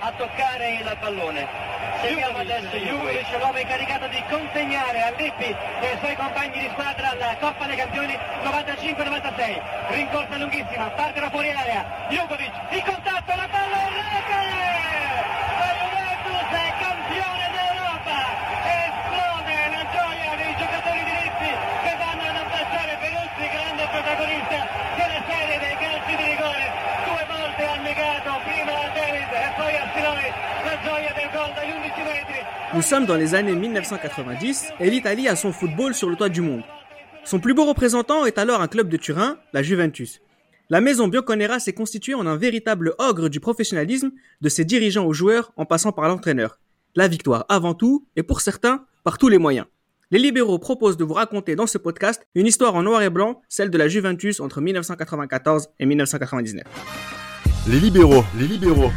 a toccare il pallone. Seguiamo adesso Jugovic, l'uomo incaricato di consegnare a Lippi e ai suoi compagni di squadra alla Coppa dei Campioni 95-96. Rincorsa lunghissima, parte da fuori area. Jugovic, in contatto, la palla in rete! Nous sommes dans les années 1990 et l'Italie a son football sur le toit du monde. Son plus beau représentant est alors un club de Turin, la Juventus. La maison Bianconera s'est constituée en un véritable ogre du professionnalisme de ses dirigeants aux joueurs en passant par l'entraîneur. La victoire avant tout et pour certains par tous les moyens. Les libéraux proposent de vous raconter dans ce podcast une histoire en noir et blanc, celle de la Juventus entre 1994 et 1999. Les libéraux, les libéraux.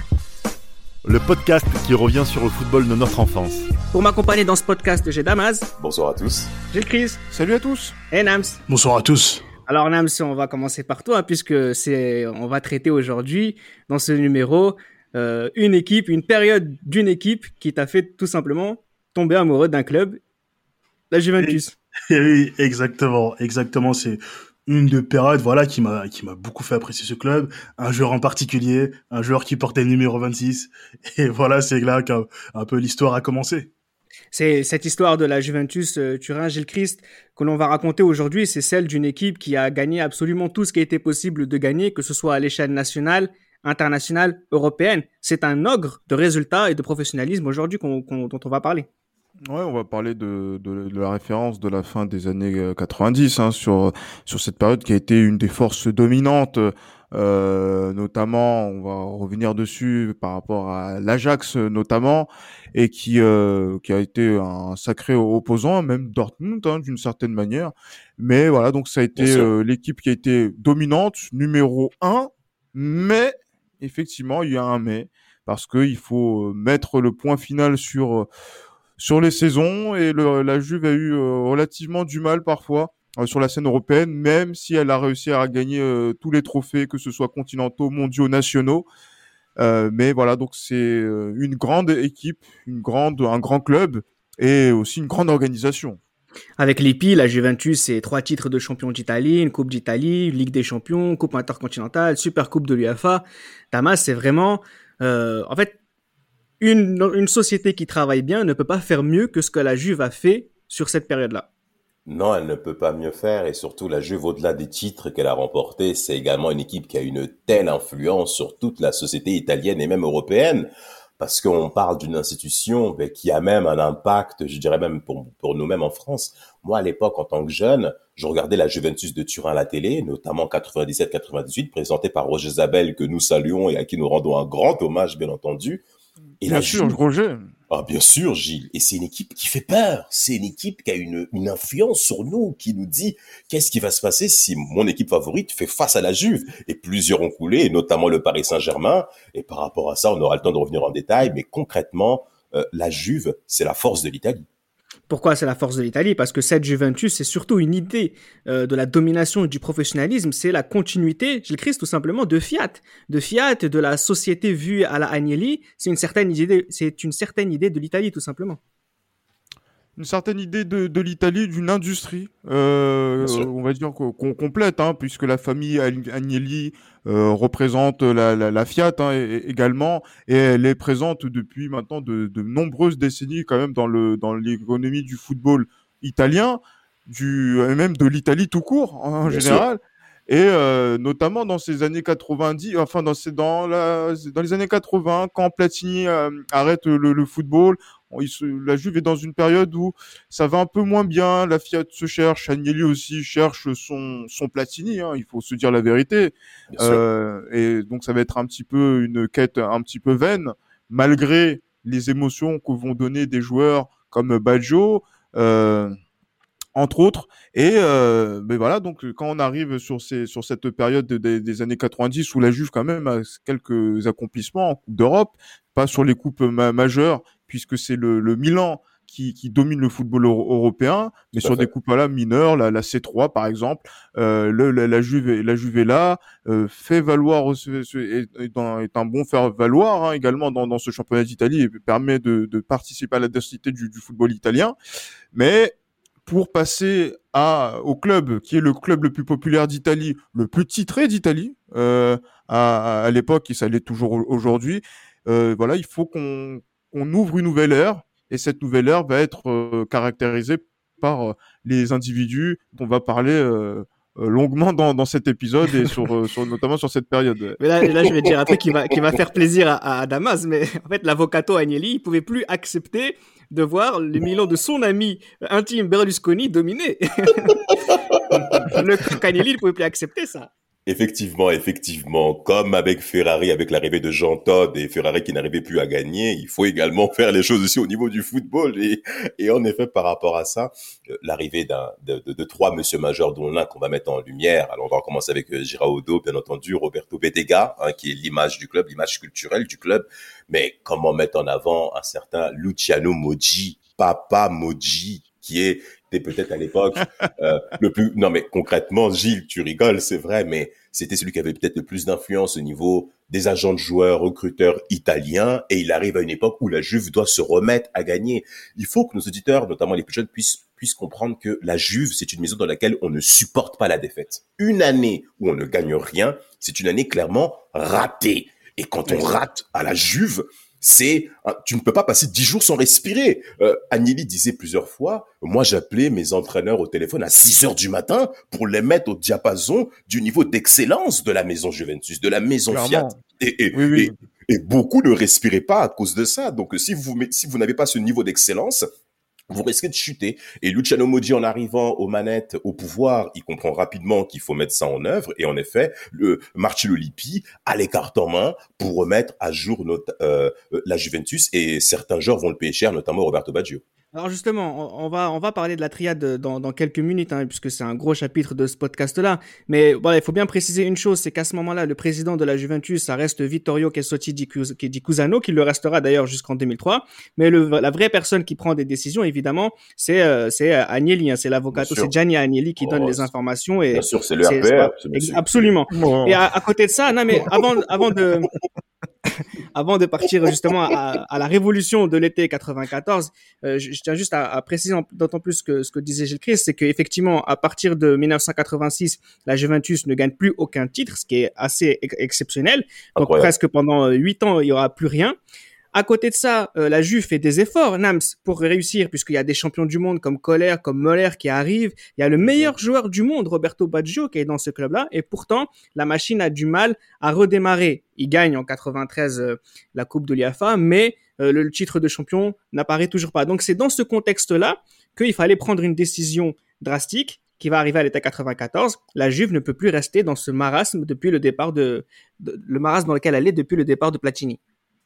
Le podcast qui revient sur le football de notre enfance. Pour m'accompagner dans ce podcast, j'ai Damas, Bonsoir à tous. j'ai Chris Salut à tous. et Nams. Bonsoir à tous. Alors Nams, on va commencer par toi puisque c'est on va traiter aujourd'hui dans ce numéro euh, une équipe, une période d'une équipe qui t'a fait tout simplement tomber amoureux d'un club, la Juventus. Et oui, exactement, exactement. C'est une de périodes, voilà, qui m'a, qui m'a beaucoup fait apprécier ce club. Un joueur en particulier, un joueur qui portait le numéro 26. Et voilà, c'est là qu'un un peu l'histoire a commencé. C'est cette histoire de la Juventus euh, Turin Gilles Christ que l'on va raconter aujourd'hui, c'est celle d'une équipe qui a gagné absolument tout ce qui a été possible de gagner, que ce soit à l'échelle nationale, internationale, européenne. C'est un ogre de résultats et de professionnalisme aujourd'hui qu'on- qu'on- dont on va parler. Ouais, on va parler de, de, de la référence de la fin des années euh, 90 hein, sur sur cette période qui a été une des forces dominantes, euh, notamment, on va revenir dessus par rapport à l'Ajax euh, notamment, et qui euh, qui a été un sacré opposant, même Dortmund hein, d'une certaine manière. Mais voilà, donc ça a été euh, l'équipe qui a été dominante, numéro un, mais effectivement, il y a un mais parce que il faut euh, mettre le point final sur euh, sur les saisons et la Juve a eu euh, relativement du mal parfois euh, sur la scène européenne, même si elle a réussi à gagner euh, tous les trophées, que ce soit continentaux, mondiaux, nationaux. Mais voilà, donc c'est une grande équipe, une grande, un grand club et aussi une grande organisation. Avec l'EPI, la Juventus, c'est trois titres de champion d'Italie, une Coupe d'Italie, Ligue des Champions, Coupe intercontinentale, Super Coupe de l'UEFA. Damas, c'est vraiment, en fait, une, société qui travaille bien ne peut pas faire mieux que ce que la Juve a fait sur cette période-là. Non, elle ne peut pas mieux faire et surtout la Juve, au-delà des titres qu'elle a remportés, c'est également une équipe qui a une telle influence sur toute la société italienne et même européenne parce qu'on parle d'une institution ben, qui a même un impact, je dirais même pour, pour nous-mêmes en France. Moi, à l'époque, en tant que jeune, je regardais la Juventus de Turin à la télé, notamment 97-98, présentée par Roger Zabel, que nous saluons et à qui nous rendons un grand hommage, bien entendu. Et Bien sûr, Juve, Roger. ah, bien sûr, Gilles. Et c'est une équipe qui fait peur. C'est une équipe qui a une, une influence sur nous, qui nous dit qu'est-ce qui va se passer si mon équipe favorite fait face à la Juve? Et plusieurs ont coulé, et notamment le Paris Saint-Germain. Et par rapport à ça, on aura le temps de revenir en détail. Mais concrètement, euh, la Juve, c'est la force de l'Italie. Pourquoi c'est la force de l'Italie? Parce que cette Juventus, c'est surtout une idée euh, de la domination du professionnalisme, c'est la continuité, Gilles Christ, tout simplement, de Fiat. De Fiat, de la société vue à la Agnelli, c'est une certaine idée, c'est une certaine idée de l'Italie, tout simplement. Une certaine idée de, de l'Italie, d'une industrie, euh, on va dire qu'on complète, hein, puisque la famille Ag- Agnelli euh, représente la, la, la Fiat hein, également, et elle est présente depuis maintenant de, de nombreuses décennies quand même dans le dans l'économie du football italien, du et même de l'Italie tout court en Bien général. Et euh, notamment dans ces années 90, enfin dans, ces, dans, la, dans les années 80, quand Platini euh, arrête le, le football, il se- la Juve est dans une période où ça va un peu moins bien, la Fiat se cherche, Agnelli aussi cherche son, son Platini, hein, il faut se dire la vérité. Euh, et donc ça va être un petit peu une quête un petit peu vaine, malgré les émotions que vont donner des joueurs comme Baggio, euh, entre autres. Et euh, mais voilà, donc quand on arrive sur ces sur cette période de- des- des années 90 où la Juve quand même a quelques accomplissements en Coupe d'Europe, pas sur les coupes ma- majeures puisque c'est le, le Milan qui, qui domine le football européen, mais sur des coupes mineures, la, la, C3 par exemple, euh, le, la, la, Juve, la Juve là euh, fait valoir est, est, un bon faire valoir hein, également dans, dans ce championnat d'Italie et permet de, de participer à la densité du, du football italien, mais pour passer à, au club qui est le club le plus populaire d'Italie, le plus titré d'Italie euh, à, à l'époque et ça l'est toujours aujourd'hui. Voilà, il faut qu'on qu'on ouvre une nouvelle ère et cette nouvelle ère va être euh, caractérisée par euh, les individus dont on va parler euh, longuement dans, dans cet épisode et sur, sur notamment sur cette période. Mais là, je vais dire un truc qui va, qui va faire plaisir à, Damas, mais en fait, l'avocato Agnelli, il pouvait plus accepter de voir le Milan de son ami intime Berlusconi dominer. le Agnelli, il pouvait plus accepter ça. Effectivement, effectivement, comme avec Ferrari, avec l'arrivée de Jean Todt et Ferrari qui n'arrivait plus à gagner, il faut également faire les choses aussi au niveau du football. Et, et en effet, par rapport à ça, l'arrivée d'un, de, de, de, trois monsieur majeurs, dont l'un qu'on va mettre en lumière. Alors, on va commencer avec Giraudo, bien entendu, Roberto Betega, hein, qui est l'image du club, l'image culturelle du club. Mais comment mettre en avant un certain Luciano Moggi, Papa Moggi, qui est peut-être à l'époque euh, le plus. Non, mais concrètement, Gilles, tu rigoles, c'est vrai, mais c'était celui qui avait peut-être le plus d'influence au niveau des agents de joueurs, recruteurs italiens, et il arrive à une époque où la Juve doit se remettre à gagner. Il faut que nos auditeurs, notamment les plus jeunes, puissent puissent comprendre que la Juve, c'est une maison dans laquelle on ne supporte pas la défaite. Une année où on ne gagne rien, c'est une année clairement ratée. Et quand on rate à la Juve, c'est tu ne peux pas passer dix jours sans respirer. Euh, Agnelli disait plusieurs fois, moi j'appelais mes entraîneurs au téléphone à 6 heures du matin pour les mettre au diapason du niveau d'excellence de la maison Juventus, de la maison Fiat. Et, et, oui, oui. et, et, beaucoup ne respiraient pas à cause de ça. Donc si vous si vous n'avez pas ce niveau d'excellence, vous risquez de chuter. Et Luciano Modi, en arrivant aux manettes, au pouvoir, il comprend rapidement qu'il faut mettre ça en œuvre. Et en effet, le Marcello Lippi a les cartes en main pour remettre à jour notre, euh, la Juventus. Et certains joueurs vont le payer cher, notamment Roberto Baggio. Alors justement, on va on va parler de la triade dans, dans quelques minutes, hein, puisque c'est un gros chapitre de ce podcast-là. Mais voilà, il faut bien préciser une chose, c'est qu'à ce moment-là, le président de la Juventus, ça reste Vittorio Kessotti di, di Cusano, qui le restera d'ailleurs jusqu'en 2003. Mais le, la vraie personne qui prend des décisions, évidemment, c'est euh, c'est Agnelli, hein, c'est l'avocat, c'est Gianni Agnelli qui oh, donne les informations. Et bien sûr, c'est le RPR. Absolument. Oh. Et à, à, côté de ça, non mais avant avant de avant de partir justement à, à la révolution de l'été 94, euh, je, je, tiens juste à, à préciser d'autant plus que ce que disait Gilles Christ, c'est qu'effectivement, à partir de 1986, la Juventus ne gagne plus aucun titre, ce qui est assez ex exceptionnel. Donc Incroyable. presque pendant huit ans, il y aura plus rien. À côté de ça, euh, la Juve fait des efforts, Nams, pour réussir, puisqu'il y a des champions du monde comme Kohler, comme Moller qui arrivent. Il y a le meilleur joueur du monde, Roberto Baggio, qui est dans ce club-là. Et pourtant, la machine a du mal à redémarrer. Il gagne en 93 euh, la Coupe de l'IAFA, mais euh, le, le titre de champion n'apparaît toujours pas. Donc c'est dans ce contexte-là qu'il fallait prendre une décision drastique qui va arriver à l'état 94, la Juve ne peut plus rester dans ce marasme depuis le départ de, de, le marasme dans lequel elle est depuis le départ de Platini.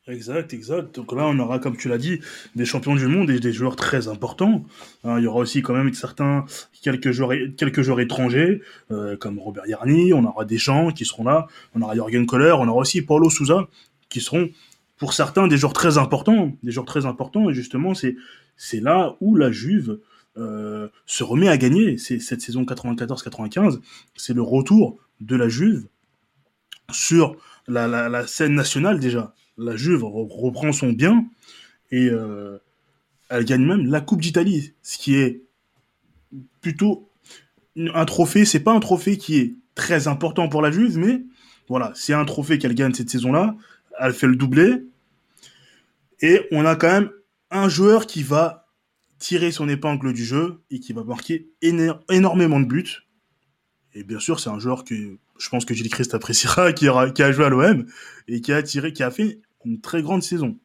Exact, exact. Donc là, on aura, comme tu l'as dit, des champions du monde et des joueurs très importants. Hein, il y aura aussi quand même certains, quelques joueurs, quelques joueurs étrangers, euh, comme Robert Yarni. On aura des gens qui seront là. On aura Jürgen Kohler. On aura aussi Paulo Souza, qui seront, pour certains, des joueurs très importants. Des joueurs très importants. Et justement, c'est, là où la Juve euh, se remet à gagner. C'est cette saison 94-95. C'est le retour de la Juve sur la scène nationale déjà la Juve reprend son bien et euh, elle gagne même la Coupe d'Italie, ce qui est plutôt un trophée. C'est pas un trophée qui est très important pour la Juve, mais voilà, c'est un trophée qu'elle gagne cette saison-là. Elle fait le doublé et on a quand même un joueur qui va tirer son épingle du jeu et qui va marquer énormément de buts. Et bien sûr, c'est un joueur que je pense que Gilles Christ appréciera, qui a, qui a joué à l'OM et qui a tiré, qui a fait une très grande saison.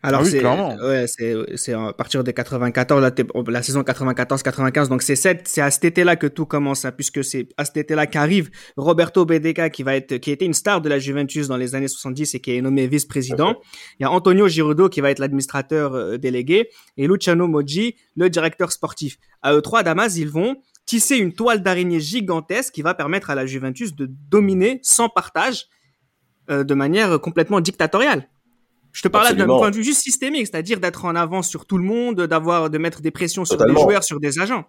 Alors, ah oui, c'est, ouais, c'est, c'est à partir de 94, la, la saison 94-95. Donc, c'est cette, c'est à cet été-là que tout commence, hein, puisque c'est à cet été-là qu'arrive Roberto Bedeca, qui va être, qui était une star de la Juventus dans les années 70 et qui est nommé vice-président. Okay. Il y a Antonio Girodo, qui va être l'administrateur euh, délégué, et Luciano Moggi, le directeur sportif. À eux trois, Damas, ils vont tisser une toile d'araignée gigantesque qui va permettre à la Juventus de dominer sans partage, euh, de manière complètement dictatoriale. Je te parle d'un point de vue juste systémique, c'est-à-dire d'être en avance sur tout le monde, d'avoir, de mettre des pressions sur des joueurs, sur des agents.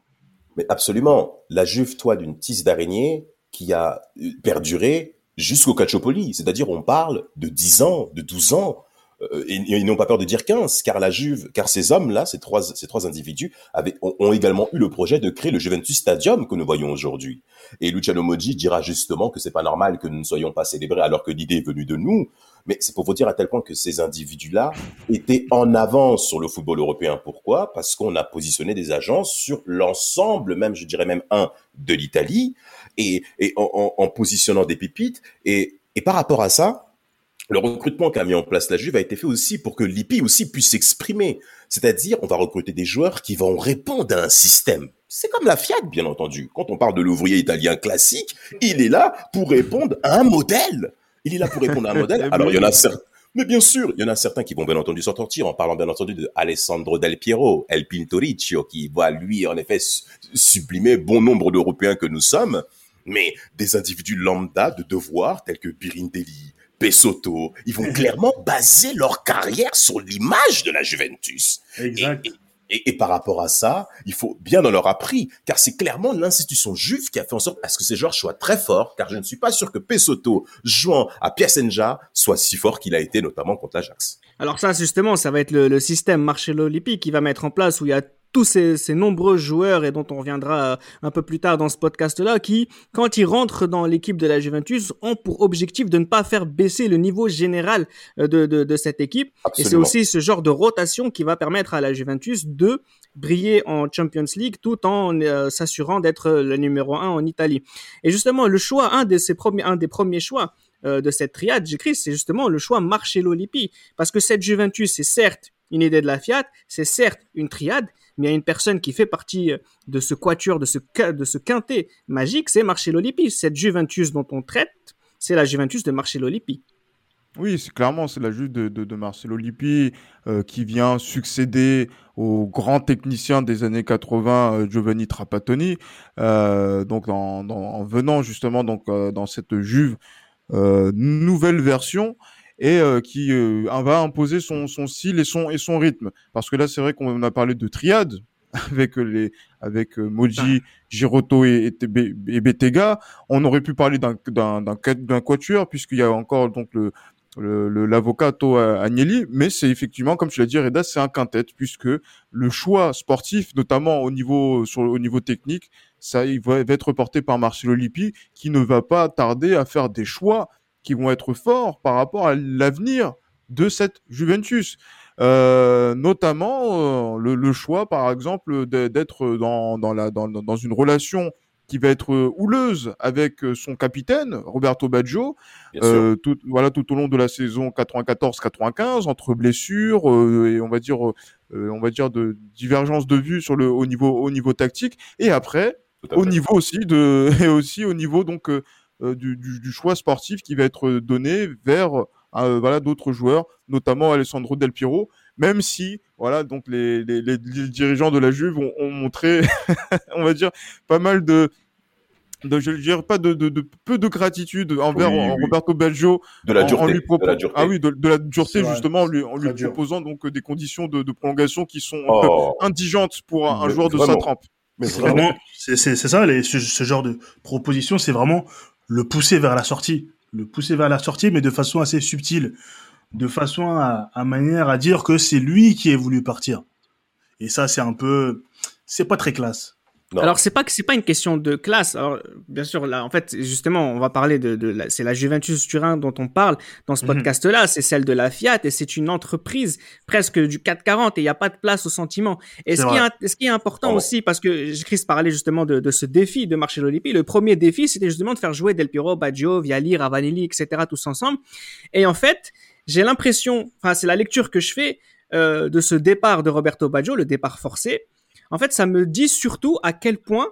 Mais absolument. La Juve, toi, d'une tisse d'araignée qui a perduré jusqu'au Calciopoli. C'est-à-dire, on parle de 10 ans, de 12 ans. Euh, et, ils n'ont pas peur de dire 15, car la Juve, car ces hommes-là, ces trois, ces trois individus, avaient, ont, également eu le projet de créer le Juventus Stadium que nous voyons aujourd'hui. Et Luciano Moggi dira justement que c'est pas normal que nous ne soyons pas célébrés alors que l'idée est venue de nous. Mais c'est pour vous dire à tel point que ces individus-là étaient en avance sur le football européen. Pourquoi? Parce qu'on a positionné des agences sur l'ensemble, même, je dirais même un, de l'Italie, et, et en, en, positionnant des pépites. Et, et par rapport à ça, le recrutement qu'a mis en place la Juve a été fait aussi pour que l'IPI aussi puisse s'exprimer. C'est-à-dire, on va recruter des joueurs qui vont répondre à un système. C'est comme la Fiat, bien entendu. Quand on parle de l'ouvrier italien classique, il est là pour répondre à un modèle. Il est là pour répondre à un modèle. Alors, il y en a certains. Mais bien sûr, il y en a certains qui vont bien entendu s'en sortir en parlant bien entendu de Alessandro Del Piero, El Pintoriccio, qui va lui, en effet, sublimer bon nombre d'Européens que nous sommes. Mais des individus lambda de devoir tels que Birindelli, Pesotto, ils vont clairement baser leur carrière sur l'image de la Juventus. Exact. Et, par rapport à ça, il faut bien en leur appris, car c'est clairement l'institution juive qui a fait en sorte à ce que ces joueurs soient très forts, car je ne suis pas sûr que Pesotto, jouant à Piacenza, soit si fort qu'il a été, notamment contre l'Ajax. Alors ça, justement, ça va être le, le système Marcello Lippi qui va mettre en place, où il y a tous ces, ces, nombreux joueurs et dont on reviendra euh, un peu plus tard dans ce podcast-là, qui, quand ils rentrent dans l'équipe de la Juventus, ont pour objectif de ne pas faire baisser le niveau général euh, de, de, de cette équipe. Et c'est aussi ce genre de rotation qui va permettre à la Juventus de briller en Champions League tout en euh, s'assurant d'être le numéro un en Italie. Et justement, le choix, un, de ces premiers, un des premiers choix de cette triade, j'écris, c'est justement le choix Marcello Lippi. Parce que cette Juventus, c'est certes une idée de la Fiat, c'est certes une triade, mais il y a une personne qui fait partie euh, de ce quatuor, de ce, de quintet magique, c'est Marcello Lippi. Cette Juventus dont on traite, c'est la Juventus de Marcello Lippi. Oui, c'est clairement c'est la Juve de, de, Marcello Lippi euh, qui vient succéder au grand technicien des années 80 euh, Giovanni Trapattoni. donc en, venant justement donc dans cette Juve nouvelle version et euh, qui euh, va imposer son, son style et son, et son rythme. Parce que là, c'est vrai qu'on a parlé de triade avec les avec euh, Moji, Girotto et, et, Betega. On aurait pu parler d'un quatuor puisqu'il y a encore donc le l'avocato Agnelli, mais c'est effectivement, comme tu l'as dit, Reda, c'est un quintet, puisque le choix sportif, notamment au niveau, sur, au niveau technique, ça, il va, être porté par Marcelo Lippi, qui ne va pas tarder à faire des choix qui vont être forts par rapport à l'avenir de cette Juventus. Euh, notamment euh, le, choix, par exemple, d'être dans, dans, la, dans, dans, une relation qui va être houleuse avec son capitaine Roberto Baggio, euh, tout, voilà tout au long de la saison 94-95 entre blessures et on va dire on va dire de divergence de vue sur le au niveau au niveau tactique et après au niveau aussi de et aussi au niveau donc euh, du, du, choix sportif qui va être donné vers euh, voilà d'autres joueurs, notamment Alessandro Del Piero, même si voilà donc les, les, les dirigeants de la Juve ont, ont montré, on va dire, pas mal de de, je dirais pas de, de, de, peu de gratitude envers Roberto Baggio de la dureté, lui de la dureté. ah oui de, de la dureté justement en lui, en lui proposant donc des conditions de, de prolongation qui sont oh. indigentes pour un, joueur de sa trempe. Mais vraiment c'est ça les, ce, ce, genre de proposition c'est vraiment le pousser vers la sortie, le pousser vers la sortie, mais de façon assez subtile, de façon à, manière à dire que c'est lui qui est voulu partir. Et ça, c'est un peu, c'est pas très classe. Alors c'est pas que c'est pas une question de classe. Alors bien sûr là en fait justement on va parler de, de c'est la Juventus Turin dont on parle dans ce mhm. podcast là, c'est celle de la Fiat et c'est une entreprise presque du 440 et il n'y a pas de place au sentiment. Et ce qui, est, ce qui est important aussi parce que Chris parlait justement de, de ce défi de marché Lippi, le premier défi c'était justement de faire jouer Del Piro, Baggio, Viali, Ravanelli etc tous ensemble. Et en fait j'ai l'impression, enfin c'est la lecture que je fais euh, de ce départ de Roberto Baggio, le départ forcé en fait, ça me dit surtout à quel point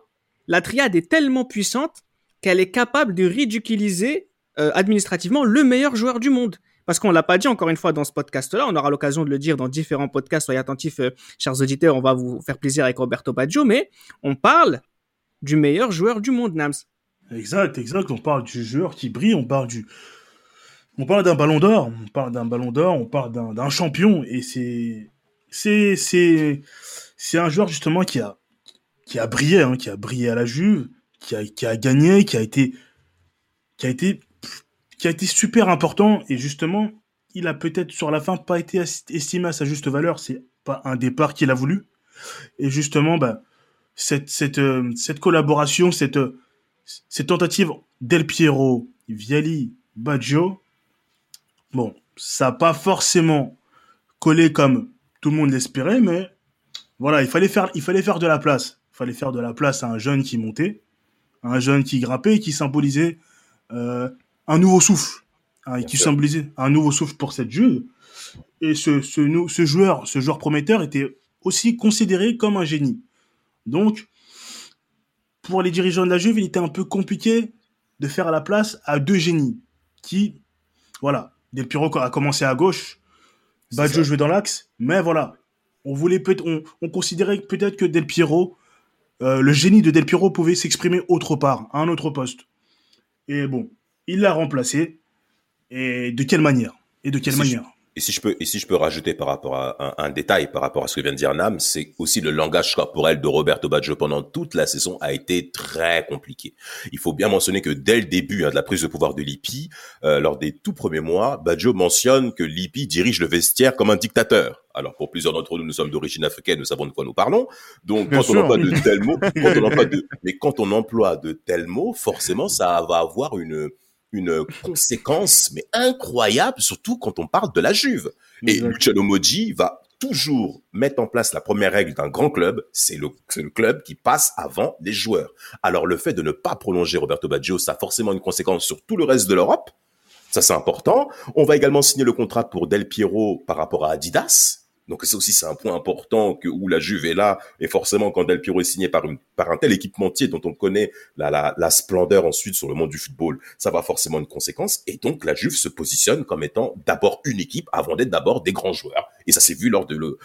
la triade est tellement puissante qu'elle est capable de ridiculiser euh, administrativement le meilleur joueur du monde. Parce qu'on l'a pas dit encore une fois dans ce podcast-là, on aura l'occasion de le dire dans différents podcasts. Soyez attentifs, euh, chers auditeurs, on va vous faire plaisir avec Roberto Baggio, mais on parle du meilleur joueur du monde, Nams. Exact, exact. On parle du joueur qui brille, on parle du, on parle d'un ballon d'or, on parle d'un ballon d'or, on parle d'un champion, et c'est, c'est, c'est un joueur justement qui a, qui a brillé, hein, qui a brillé à la Juve, qui a, qui a gagné, qui a été, qui a été, qui a été super important, et justement, il a peut-être sur la fin pas été estimé à sa juste valeur, c'est pas un départ qu'il a voulu, et justement, bah, cette, cette, euh, cette collaboration, cette, cette tentative Del Piero, Viali, Baggio, Bon, ça n'a pas forcément collé comme tout le monde l'espérait, mais voilà, il fallait faire, il fallait faire de la place. Il fallait faire de la place à un jeune qui montait, un jeune qui grimpait qui symbolisait euh, un nouveau souffle, hein, qui symbolisait un nouveau souffle pour cette Juve. Et ce, ce, ce joueur, ce joueur prometteur était aussi considéré comme un génie. Donc, pour les dirigeants de la Juve, il était un peu compliqué de faire la place à deux génies qui, voilà, Del Piro a commencé à gauche, Baggio jouait dans l'axe, mais voilà, on voulait peut on, on considérait peut-être que Del Piero, euh, le génie de Del Piero pouvait s'exprimer autre part, à un autre poste. Et bon, il l'a remplacé. Et de quelle manière? Et de quelle manière? Et si je peux, et si je peux rajouter par rapport à un, détail par rapport à ce que vient de dire Nam, c'est aussi le langage corporel de Roberto Baggio pendant toute la saison a été très compliqué. Il faut bien mentionner que dès le début hein, de la prise de pouvoir de Lippi, euh, lors des tout premiers mois, Baggio mentionne que Lippi dirige le vestiaire comme un dictateur. Alors pour plusieurs d'entre nous, nous sommes d'origine africaine, nous savons de quoi nous parlons. Donc quand on emploie de tels mots, quand on emploie de, mais quand on emploie de tels mots, forcément ça va avoir une une conséquence mais incroyable, surtout quand on parle de la Juve. Et Luciano Moggi va toujours mettre en place la première règle d'un grand club, c'est le, le, club qui passe avant les joueurs. Alors le fait de ne pas prolonger Roberto Baggio, ça a forcément une conséquence sur tout le reste de l'Europe. Ça c'est important. On va également signer le contrat pour Del Piero par rapport à Adidas. Donc ça aussi c'est un point important que où la Juve est là. Et forcément quand Del Piero est signé par un tel équipementier dont on connaît la, splendeur ensuite sur le monde du football, ça va forcément une conséquence. Et donc la Juve se positionne comme étant d'abord une équipe avant d'être d'abord des grands joueurs. Et ça s'est vu lors de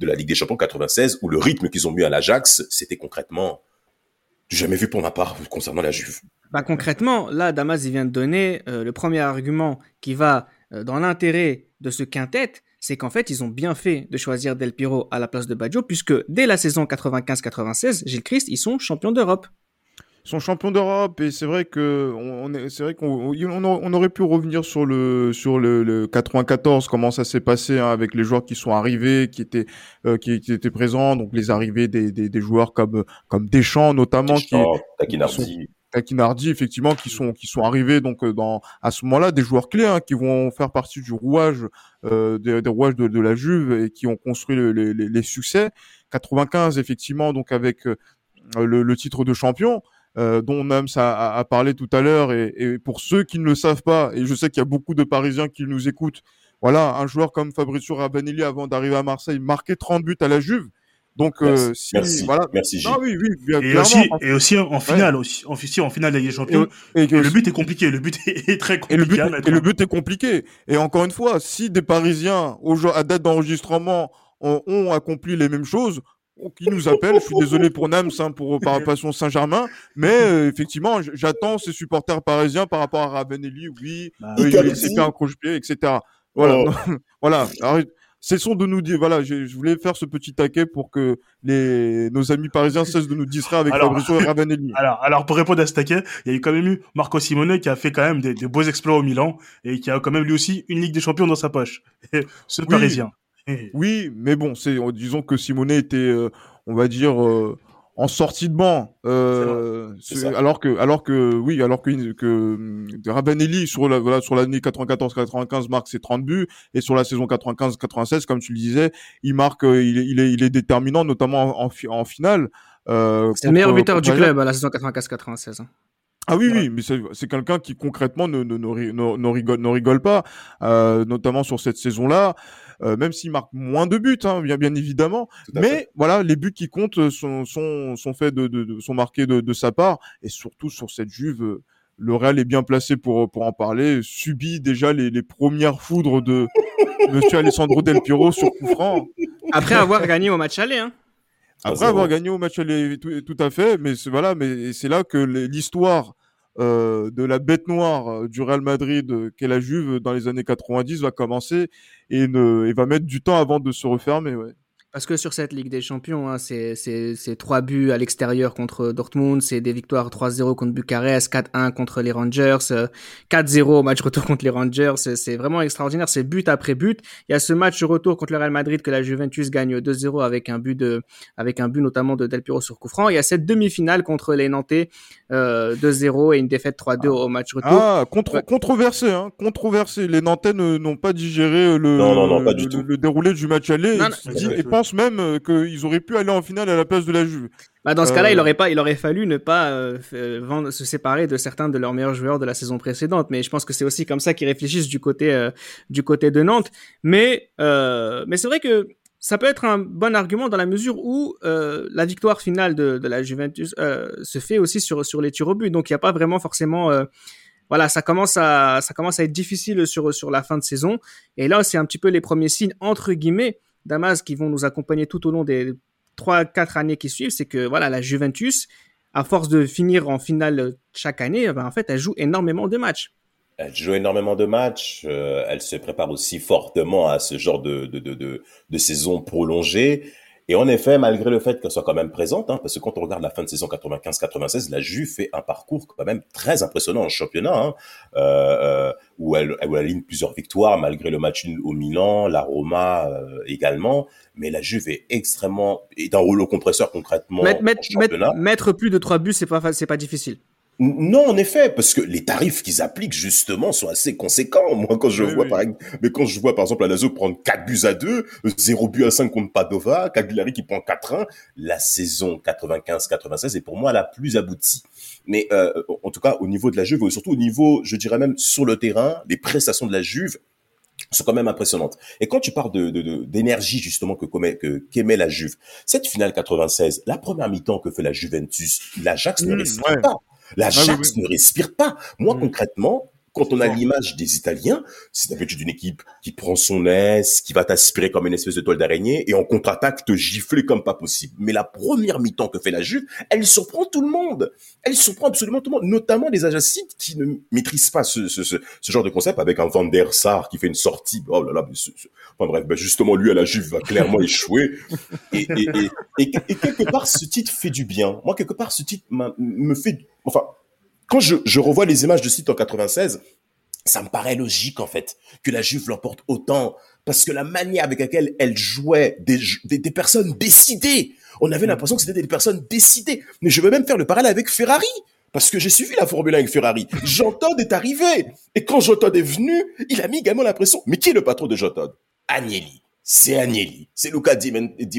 la Ligue des Champions 96 où le rythme qu'ils ont mis à l'Ajax c'était concrètement jamais vu pour ma part concernant la Juve. Bah concrètement, là, Damas, il vient de donner euh, le premier argument qui va euh, dans l'intérêt de ce quintet, c'est qu'en fait, ils ont bien fait de choisir Del Piro à la place de Baggio, puisque dès la saison 95-96, Gilles Christ, ils sont champions d'Europe. Ils sont champions d'Europe et c'est vrai que on, c'est vrai qu'on on, aurait pu revenir sur le sur le, 94 comment ça s'est passé hein, avec les joueurs qui sont arrivés qui étaient euh, qui, étaient présents donc les arrivées des, des, joueurs comme comme Deschamps notamment Deschamps, qui, Takinardi effectivement qui sont qui sont arrivés donc euh, dans à ce moment-là des joueurs clés hein, qui vont faire partie du rouage euh, des, rouages de, de, la Juve et qui ont construit les, les, succès. 95 effectivement donc avec euh, le, le, titre de champion euh, dont Nams a, a, parlé tout à l'heure. Et, et, pour ceux qui ne le savent pas et je sais qu'il y a beaucoup de Parisiens qui nous écoutent voilà un joueur comme Fabrizio Ravanelli avant d'arriver à Marseille marquait 30 buts à la Juve donc, euh, si, merci, voilà. Merci, ah, oui, oui, et, aussi, et aussi en finale, aussi, en, en finale de la Ligue des Champions, et, le but est compliqué, le but est très compliqué. Et le but, et le but est compliqué. Et encore une fois, si des Parisiens, à date d'enregistrement, ont, accompli les mêmes choses, qui nous appellent. Je suis désolé pour Nams, hein, pour par Passion Saint-Germain, mais euh, effectivement, j'attends ces supporters parisiens par rapport à Ravenelli. Oui, bah, euh, il s'est fait un croche-pied, etc. Voilà, oh. voilà. Cessons de nous dire, voilà, je, voulais faire ce petit taquet pour que les, nos amis parisiens cessent de nous distraire avec alors, Fabrizio Ravanelli. Alors, alors, pour répondre à ce taquet, il y a eu quand même eu Marco Simone qui a fait quand même des, beaux exploits au Milan et qui a quand même lui aussi une Ligue des Champions dans sa poche. ce parisien. Oui, mais bon, c'est, disons que Simone était, euh, on va dire, euh, en sortie de banc, euh, alors que, alors que, oui, alors que, que Rabanelli sur la, voilà, sur l'année 94-95 marque ses 30 buts et sur la saison 95-96, comme tu le disais, il marque, euh, il, est, il est, il est déterminant, notamment en, en, finale. Euh, c'est le meilleur buteur du club à la saison 95-96. Hein. Ah oui, oui, mais c'est quelqu'un qui concrètement ne, ne, ne, ne, rigole, ne rigole pas, euh, notamment sur cette saison-là. Euh, même s'il marque moins de buts, hein, bien, bien évidemment. Mais voilà, les buts qui comptent sont, sont, sont faits de, de, sont marqués de, de, sa part, et surtout sur cette Juve. Euh, le Real est bien placé pour pour en parler. Subit déjà les, les premières foudres de Monsieur Alessandro Del Piero sur coup franc. Après avoir gagné au match aller, hein. Après avoir gagné au match aller, tout, tout à fait. Mais voilà, mais c'est là que l'histoire euh, de la bête noire euh, du Real Madrid euh, qu'est la Juve dans les années 90 va commencer et, ne, et va mettre du temps avant de se refermer. Ouais. Parce que sur cette Ligue des Champions, hein, c'est trois buts à l'extérieur contre Dortmund, c'est des victoires 3-0 contre Bucarest, 4-1 contre les Rangers, 4-0 au match retour contre les Rangers. C'est vraiment extraordinaire, c'est but après but. Il y a ce match retour contre le Real Madrid que la Juventus gagne 2-0 avec un but de, avec un but notamment de Del Piro sur coup franc. Il y a cette demi-finale contre les Nantais, euh, 2-0 et une défaite 3-2 au match retour. Ah, contre, controversé, hein, controversé. Les Nantais n'ont pas digéré le, non, non, non, pas le, du tout. le, déroulé du match aller. Et, pense même euh, qu'ils auraient pu aller en finale à la place de la Juve. Bah dans ce cas-là, Euh, il aurait pas, il aurait fallu ne pas euh, euh, vendre, se séparer de certains de leurs meilleurs joueurs de la saison précédente. Mais je pense que c'est aussi comme ça qu'ils réfléchissent du côté euh, du côté de Nantes. Mais euh, mais c'est vrai que ça peut être un bon argument dans la mesure où euh, la victoire finale de, de la Juventus euh, se fait aussi sur sur les tirs au but. Donc il n'y a pas vraiment forcément euh, voilà, ça commence à ça commence à être difficile sur sur la fin de saison. Et là, c'est un petit peu les premiers signes entre guillemets Damas qui vont nous accompagner tout au long des trois quatre années qui suivent. C'est que voilà, la Juventus, à force de finir en finale chaque année, eh ben, en fait, elle joue énormément de matchs. Elle joue énormément de matchs. euh, elle se prépare aussi fortement à ce genre de saison prolongée. Et en effet, malgré le fait qu'elle soit quand même présente, hein, parce que quand on regarde la fin de saison 95-96, la Juve fait un parcours quand même très impressionnant en championnat, hein, euh, euh, où, elle, où elle aligne plusieurs victoires malgré le match au Milan, la Roma euh, également. Mais la Juve est extrêmement est un rouleau compresseur concrètement Mettre, en mettre, championnat. mettre, mettre plus de trois buts, c'est pas c'est pas difficile. Non, en effet, parce que les tarifs qu'ils appliquent justement sont assez conséquents. Moi, quand je Oui, vois oui. par exemple, mais quand je vois par exemple prendre 4 buts à 2, 0 but à 5 contre Padova, Cagliari qui prend 4-1, la saison 95-96 est pour moi la plus aboutie. Mais euh, en tout cas, au niveau de la Juve, et surtout au niveau, je dirais même sur le terrain, les prestations de la Juve sont quand même impressionnantes. Et quand tu parles de de- de- d'énergie justement que commet- que qu'émet la Juve, cette finale 96, la première mi-temps que fait la Juventus, l'Ajax ne Mmh, respire ouais. pas. L'Ajax Ah oui, ne respire pas. Moi Mm. concrètement, quand on a l'image des Italiens, c'est d'habitude une équipe qui prend son aise, qui va t'aspirer comme une espèce de toile d'araignée et en contre-attaque te gifler comme pas possible. Mais la première mi-temps que fait la Juve, elle surprend tout le monde. Elle surprend absolument tout le monde, notamment les Ajacides qui ne maîtrisent pas ce, ce, ce, ce genre de concept avec un Van der Sar qui fait une sortie. Oh là là, mais ce- enfin bref, ben justement lui à la Juve va clairement échouer. Et, et, et, et, quelque part ce titre fait du bien. Moi quelque part ce titre me fait, enfin quand je, je revois les images de site en 96, ça me paraît logique en fait que la Juve l'emporte autant parce que la manière avec laquelle elle jouait des, des, des personnes décidées, on avait l'impression que c'était des personnes décidées. Mais je veux même faire le parallèle avec Ferrari. Parce que j'ai suivi la Formule 1 avec Ferrari. Jean Todt est arrivé. Et quand Jean Todt est venu, il a mis également l'impression. Mais qui est le patron de Jean Todt Agnelli. C'est Agnelli. C'est Luca Di,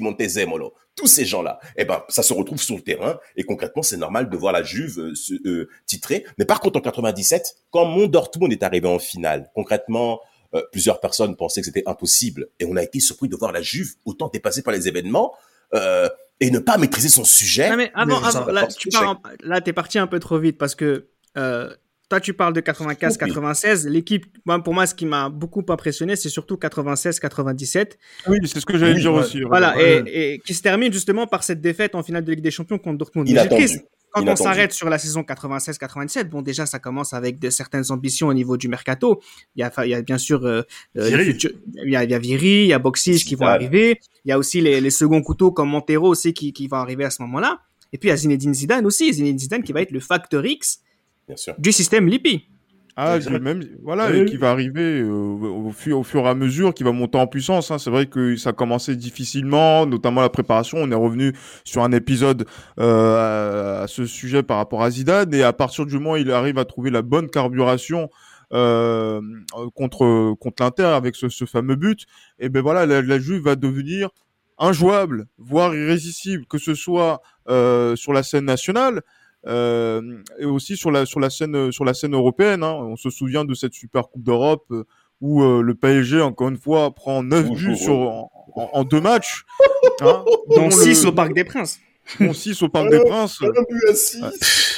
Montezemolo. Tous ces gens-là. Eh ben, ça se retrouve sur le terrain. Et concrètement, c'est normal de voir la Juve euh, se, euh, titrer. Mais par contre, en 97, quand mon Dortmund est arrivé en finale, concrètement, euh, plusieurs personnes pensaient que c'était impossible. Et on a été surpris de voir la Juve autant dépassée par les événements euh, et ne pas maîtriser son sujet. Ah, mais avant, Mais là, tu pars en- là, t'es parti un peu trop vite parce que euh, toi, tu parles de 95-96. L'équipe, moi, pour moi, ce qui m'a beaucoup impressionné, c'est surtout 96-97. Oui, c'est ce que j'allais Oui, dire ouais. aussi. Voilà, Ouais. et, et qui se termine justement par cette défaite en finale de Ligue des Champions contre Dortmund. Inattendu. Quand on s'arrête sur la saison 96-97, bon, déjà, ça commence avec de certaines ambitions au niveau du mercato. Il y a, enfin, il y a bien sûr, euh, euh, futurs- il y a, il y a Vieri, il y a Boxig qui vont arriver. Il y a aussi les, les seconds couteaux comme Montero aussi qui, qui vont arriver à ce moment-là. Et puis, il y a Zinedine Zidane aussi. Zinedine Zidane qui va être le facteur X Bien sûr. du système Lippi. Ah, même voilà, Oui, et oui. qui va arriver euh, au, fur, au fur et à mesure, qui va monter en puissance. Hein. C'est vrai que ça a commencé difficilement, notamment la préparation. On est revenu sur un épisode euh, à, à ce sujet par rapport à Zidane, et à partir du moment où il arrive à trouver la bonne carburation euh, contre contre l'Inter avec ce, ce fameux but, et ben voilà, la, la Juve va devenir injouable, voire irrésistible, que ce soit euh, sur la scène nationale. Euh, et aussi sur la sur la scène sur la scène européenne. Hein. On se souvient de cette super coupe d'Europe euh, où euh, le PSG encore une fois prend 9 Toujours. buts sur en, en- en deux matchs, hein, dont le- 6 au Parc des Princes. dont six au Parc des Princes, Un but à 6.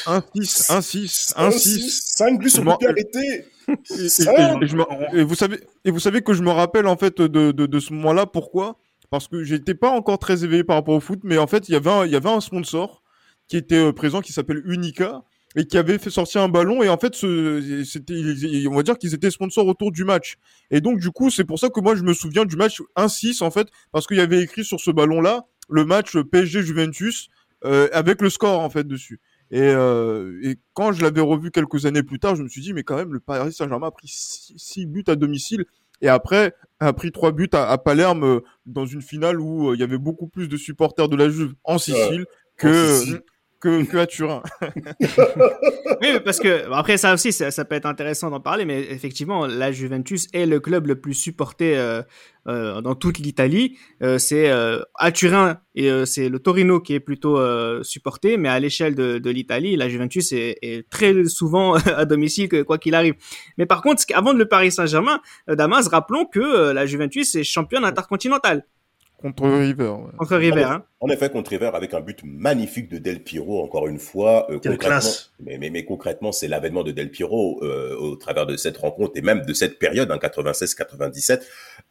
un 6, un 6, un 6. 5 buts sur but arrêté. Et, et- Cinq. et je me- et vous savez et vous savez que je me rappelle en fait de de, de ce moment-là pourquoi? Parce que j'étais pas encore très éveillé par rapport au foot, mais en fait il y avait un, il y avait un sponsor qui était euh, présent qui s'appelle Unica et qui avait fait sortir un ballon et en fait c'était on va dire qu'ils étaient sponsors autour du match. Et donc du coup c'est pour ça que moi je me souviens du match 1-6 en fait parce qu'il y avait écrit sur ce ballon là le match PSG Juventus euh, avec le score en fait dessus. Et, euh, et quand je l'avais revu quelques années plus tard je me suis dit mais quand même le Paris Saint-Germain a pris 6 buts à domicile et après a pris trois buts à, Palerme euh, dans une finale où il y avait beaucoup plus de supporters de la Juve en Sicile que que, que à Turin. oui, parce que après ça aussi, ça, ça peut être intéressant d'en parler, mais effectivement, la Juventus est le club le plus supporté euh, euh, dans toute l'Italie. Euh, c'est euh, à Turin et euh, c'est le Torino qui est plutôt supporté, mais à l'échelle de, de l'Italie, la Juventus est, est, très souvent à domicile, quoi qu'il arrive. Mais par contre, avant de le Paris Saint-Germain, Damas, rappelons que la Juventus est championne intercontinentale. Contre River. Contre River. Hein. En effet, contre River, avec un but magnifique de Del Piero, encore une fois. Euh, Quelle classe. Mais, mais, mais, concrètement, c'est l'avènement de Del Piero euh, au travers de cette rencontre et même de cette période, en 96-97.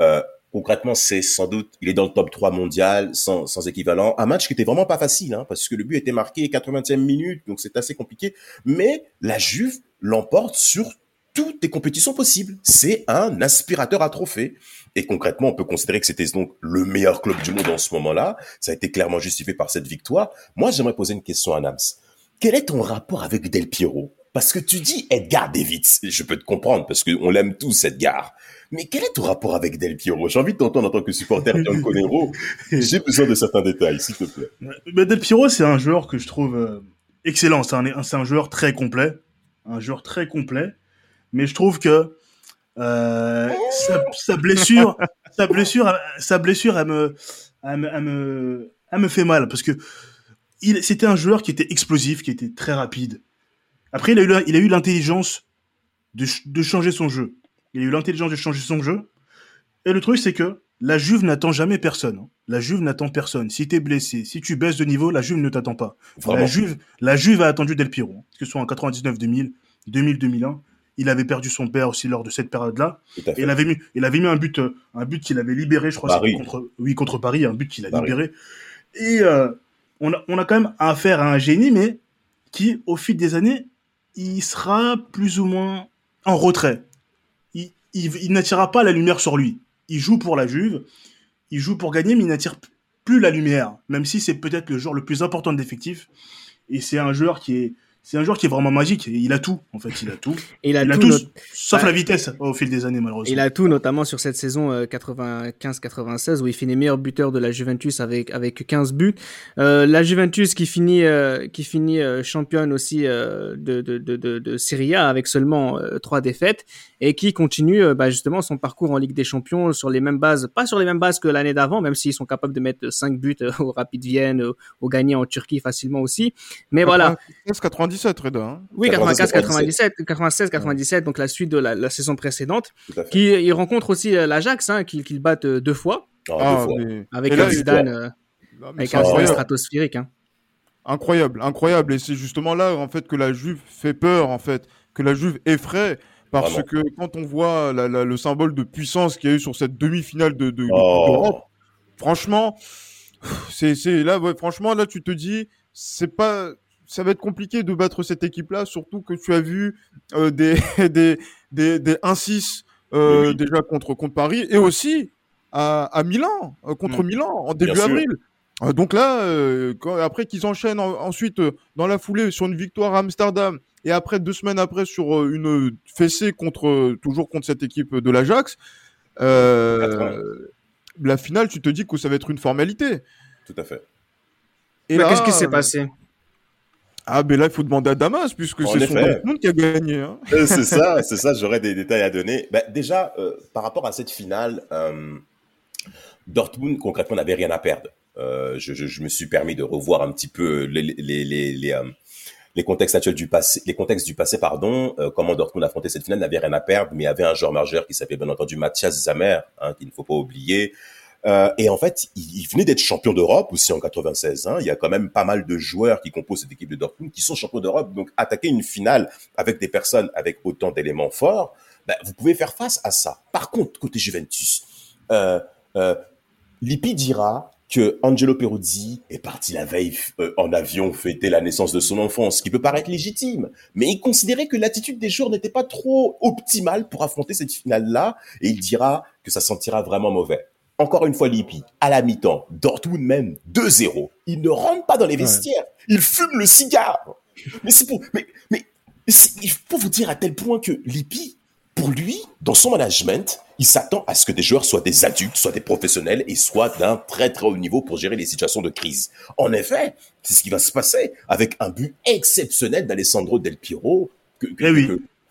Euh, concrètement, c'est sans doute, il est dans le top 3 mondial, sans, sans équivalent. Un match qui était vraiment pas facile, hein, parce que le but était marqué 80e minute, donc c'est assez compliqué. Mais la Juve l'emporte sur toutes les compétitions possibles. C'est un aspirateur à trophées. Et concrètement, on peut considérer que c'était donc le meilleur club du monde en ce moment-là. Ça a été clairement justifié par cette victoire. Moi, j'aimerais poser une question à Nams. Quel est ton rapport avec Del Piero? Parce que tu dis Edgar Davids. Je peux te comprendre parce qu'on l'aime tous, Edgar. Mais quel est ton rapport avec Del Piero? J'ai envie de t'entendre en tant que supporter Conero. J'ai besoin de certains détails, s'il te plaît. Mais Del Piero, c'est un joueur que je trouve euh, excellent. C'est un joueur très complet. Un joueur très complet mais je trouve que euh, sa, sa, blessure, sa blessure, sa blessure, elle me, elle me, elle me, elle me fait mal parce que il, c'était un joueur qui était explosif, qui était très rapide. Après, il a eu, il a eu l'intelligence de, de changer son jeu. Il a eu l'intelligence de changer son jeu. Et le truc, c'est que la Juve n'attend jamais personne. Hein. La Juve n'attend personne. Si t'es blessé, si tu baisses de niveau, la Juve ne t'attend pas. La Juve, la Juve a attendu Del Piero, hein. que ce soit en 99, 2000, 2000, 2001 il avait perdu son père aussi lors de cette période-là. Et il avait mis, il avait mis un but, un but qu'il avait libéré, je crois, contre, oui, contre Paris, un but qu'il a libéré. Et euh, on, a, on a quand même affaire à un génie, mais qui, au fil des années, il sera plus ou moins en retrait. Il, il, n'attirera pas la lumière sur lui. Il joue pour la Juve, il joue pour gagner, mais il n'attire plus la lumière, même si c'est peut-être le joueur le plus important de l'effectif. Et c'est un joueur qui est, c'est un joueur qui est vraiment magique. Il a tout, en fait, il a tout. il a, tout, sauf la vitesse au fil des années, malheureusement. Il a tout, notamment sur cette saison 95-96 euh, où il finit meilleur buteur de la Juventus avec avec 15 buts. Euh, la Juventus qui finit euh, qui finit euh, championne aussi de, de, de, de, de Serie A avec seulement trois défaites et qui continue bah, justement son parcours en Ligue des Champions sur les mêmes bases, pas sur les mêmes bases que l'année d'avant, même s'ils sont capables de mettre 5 buts au Rapid Vienne, au, au gagné en Turquie facilement aussi. Mais voilà. 97, Reda. Hein. Oui, 95, 97, 96, 97, donc la suite de la, la saison précédente. Qui il rencontre aussi euh, l'Ajax, hein, qu'il qu battent euh, deux fois. Oh, ah, deux fois. Avec un Zidane, euh, avec un Zidane stratosphérique. Hein. Incroyable, incroyable. Et c'est justement là, en fait, que la Juve fait peur, en fait, que la Juve effraie. Parce que quand on voit la, la, le symbole de puissance qu'il y a eu sur cette demi-finale de, de, oh. franchement, c'est là, ouais, franchement, là, tu te dis, c'est pas, ça va être compliqué de battre cette équipe-là, surtout que tu as vu euh, des, des, des, des 1-6 euh, déjà contre, contre Paris et aussi à, à Milan, euh, contre mm. Milan en début Bien avril. Donc là, euh, quand, après qu'ils enchaînent en, ensuite dans la foulée sur une victoire à Amsterdam et après deux semaines après sur une fessée contre toujours contre cette équipe de l'Ajax, la finale, tu te dis que ça va être une formalité. Tout à fait. Et qu'est-ce qui s'est passé? Ah, mais là, il faut demander à Damas, puisque c'est son Dortmund qui a gagné. Hein. Euh, c'est ça, c'est ça, j'aurais des détails à donner. Bah, déjà, euh, par rapport à cette finale, euh, Dortmund, concrètement, n'avait rien à perdre. Euh, je, je, je, me suis permis de revoir un petit peu les, les, les, les, les contextes actuels du passé, les contextes du passé, pardon, comment Dortmund affrontait cette finale, n'avait rien à perdre, mais il y avait un joueur majeur qui s'appelait bien entendu Mathias Zamer, hein, qu'il ne faut pas oublier, euh, et en fait, il, il venait d'être champion d'Europe aussi en 96. Hein. Il y a quand même pas mal de joueurs qui composent cette équipe de Dortmund qui sont champions d'Europe. Donc, attaquer une finale avec des personnes avec autant d'éléments forts, ben, vous pouvez faire face à ça. Par contre, côté Juventus, euh, euh, Lippi dira que Angelo Peruzzi est parti la veille euh, en avion fêter la naissance de son enfant, ce qui peut paraître légitime, mais il considérait que l'attitude des joueurs n'était pas trop optimale pour affronter cette finale-là, et il dira que ça sentira vraiment mauvais. Encore une fois, Lippi, à la mi-temps, Dortmund même 2-0. Il ne rentre pas dans les vestiaires. Il fume le cigare. Mais c'est pour, mais, mais, il faut vous dire à tel point que Lippi, pour lui, dans son management, il s'attend à ce que des joueurs soient des adultes, soient des professionnels et soient d'un très très haut niveau pour gérer les situations de crise. En effet, c'est ce qui va se passer avec un but exceptionnel d'Alessandro Del Piero que, que, Eh oui.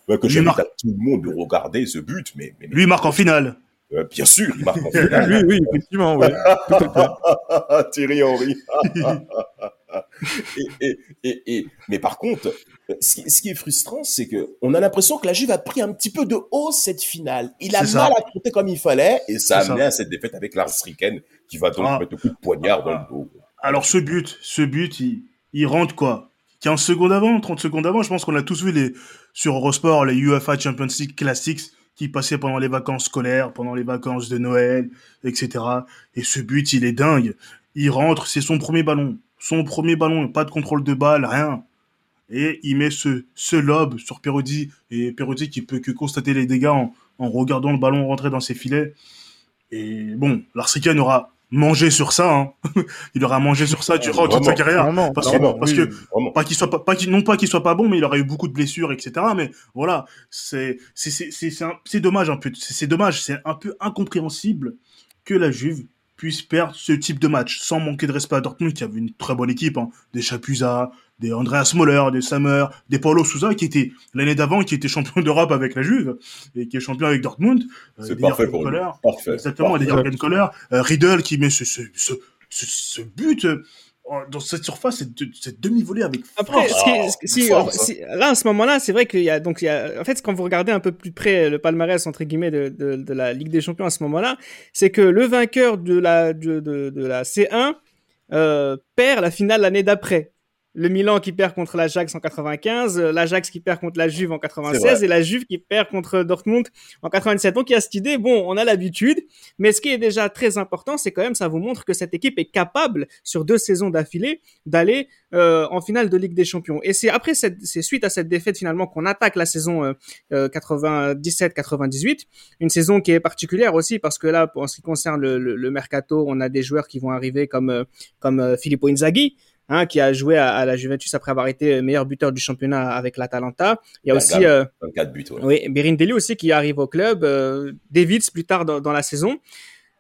que, que j'invite marque- à tout le monde de regarder ce but, mais, Lui marque en finale. Euh, bien sûr, il marque en finale. Oui, oui, effectivement, oui. Thierry Henry. et, et, et, et- mais par contre, ce qui, ce qui est frustrant, c'est que on a l'impression que la Juve a pris un petit peu de haut cette finale. Il a C'est ça. mal affronté comme il fallait et ça a amené ça. à cette défaite avec Lars Ricken qui va donc Ah. mettre un coup de poignard dans le dos. Alors ce but, ce but, il, il rentre quoi? 15 secondes avant, 30 secondes avant, je pense qu'on a tous vu les sur Eurosport les UEFA Champions League Classics qui passaient pendant les vacances scolaires, pendant les vacances de Noël, etc. Et ce but, il est dingue. Il rentre, c'est son premier ballon. Son premier ballon, pas de contrôle de balle, rien. Et il met ce, ce lob sur Perodi. Et Perodi qui peut que constater les dégâts en, en regardant le ballon rentrer dans ses filets. Et bon, l'Arsican aura mangé sur ça. Hein. il aura mangé sur ça durant toute sa Vraiment, carrière. Vraiment, Parce que, vraiment, parce oui. que Vraiment. pas qu'il soit pas, pas qu'il- non pas qu'il soit pas bon, mais il aurait eu beaucoup de blessures, etc. Mais voilà, c'est c'est c'est dommage un peu, c'est dommage, c'est un peu incompréhensible que la Juve puisse perdre ce type de match sans manquer de respect à Dortmund qui avait une très bonne équipe, hein. des Chapuisat, des Andreas Moller, des Sammer, des Paulo Souza qui était l'année d'avant qui était champion d'Europe avec la Juve et qui est champion avec Dortmund. Euh, C'est parfait pour lui. Kohler. Parfait. Exactement, Parfait. des Jürgen euh, Riedel qui met ce, ce, ce, ce, ce but euh, dans cette surface, cette, cette demi-volée avec Après, force. ce qui est- Ah, ce qui- si, force, si- là, à ce moment-là, c'est vrai qu'il y a, donc, il y a, en fait, quand vous regardez un peu plus près le palmarès, entre guillemets, de, de, de la Ligue des Champions à ce moment-là, c'est que le vainqueur de la, de, de, de la C1, euh, perd la finale l'année d'après. Le Milan qui perd contre l'Ajax en 95, euh, l'Ajax qui perd contre la Juve en C'est 96 vrai. et la Juve qui perd contre Dortmund en 97. Donc il y a cette idée, bon, on a l'habitude, mais ce qui est déjà très important, c'est quand même ça vous montre que cette équipe est capable sur deux saisons d'affilée d'aller euh, en finale de Ligue des Champions. Et c'est après cette, c'est suite à cette défaite finalement qu'on attaque la saison euh, euh, 97-98, une saison qui est particulière aussi parce que là, en ce qui concerne le, le, le mercato, on a des joueurs qui vont arriver comme euh, comme euh, Filippo Inzaghi. Hein, qui a joué à, à la Juventus après avoir été meilleur buteur du championnat avec l'Atalanta. Il y a La aussi gamme. euh, 24 buts, ouais. oui, Birindelli aussi qui arrive au club, euh, Davids plus tard dans, dans la saison.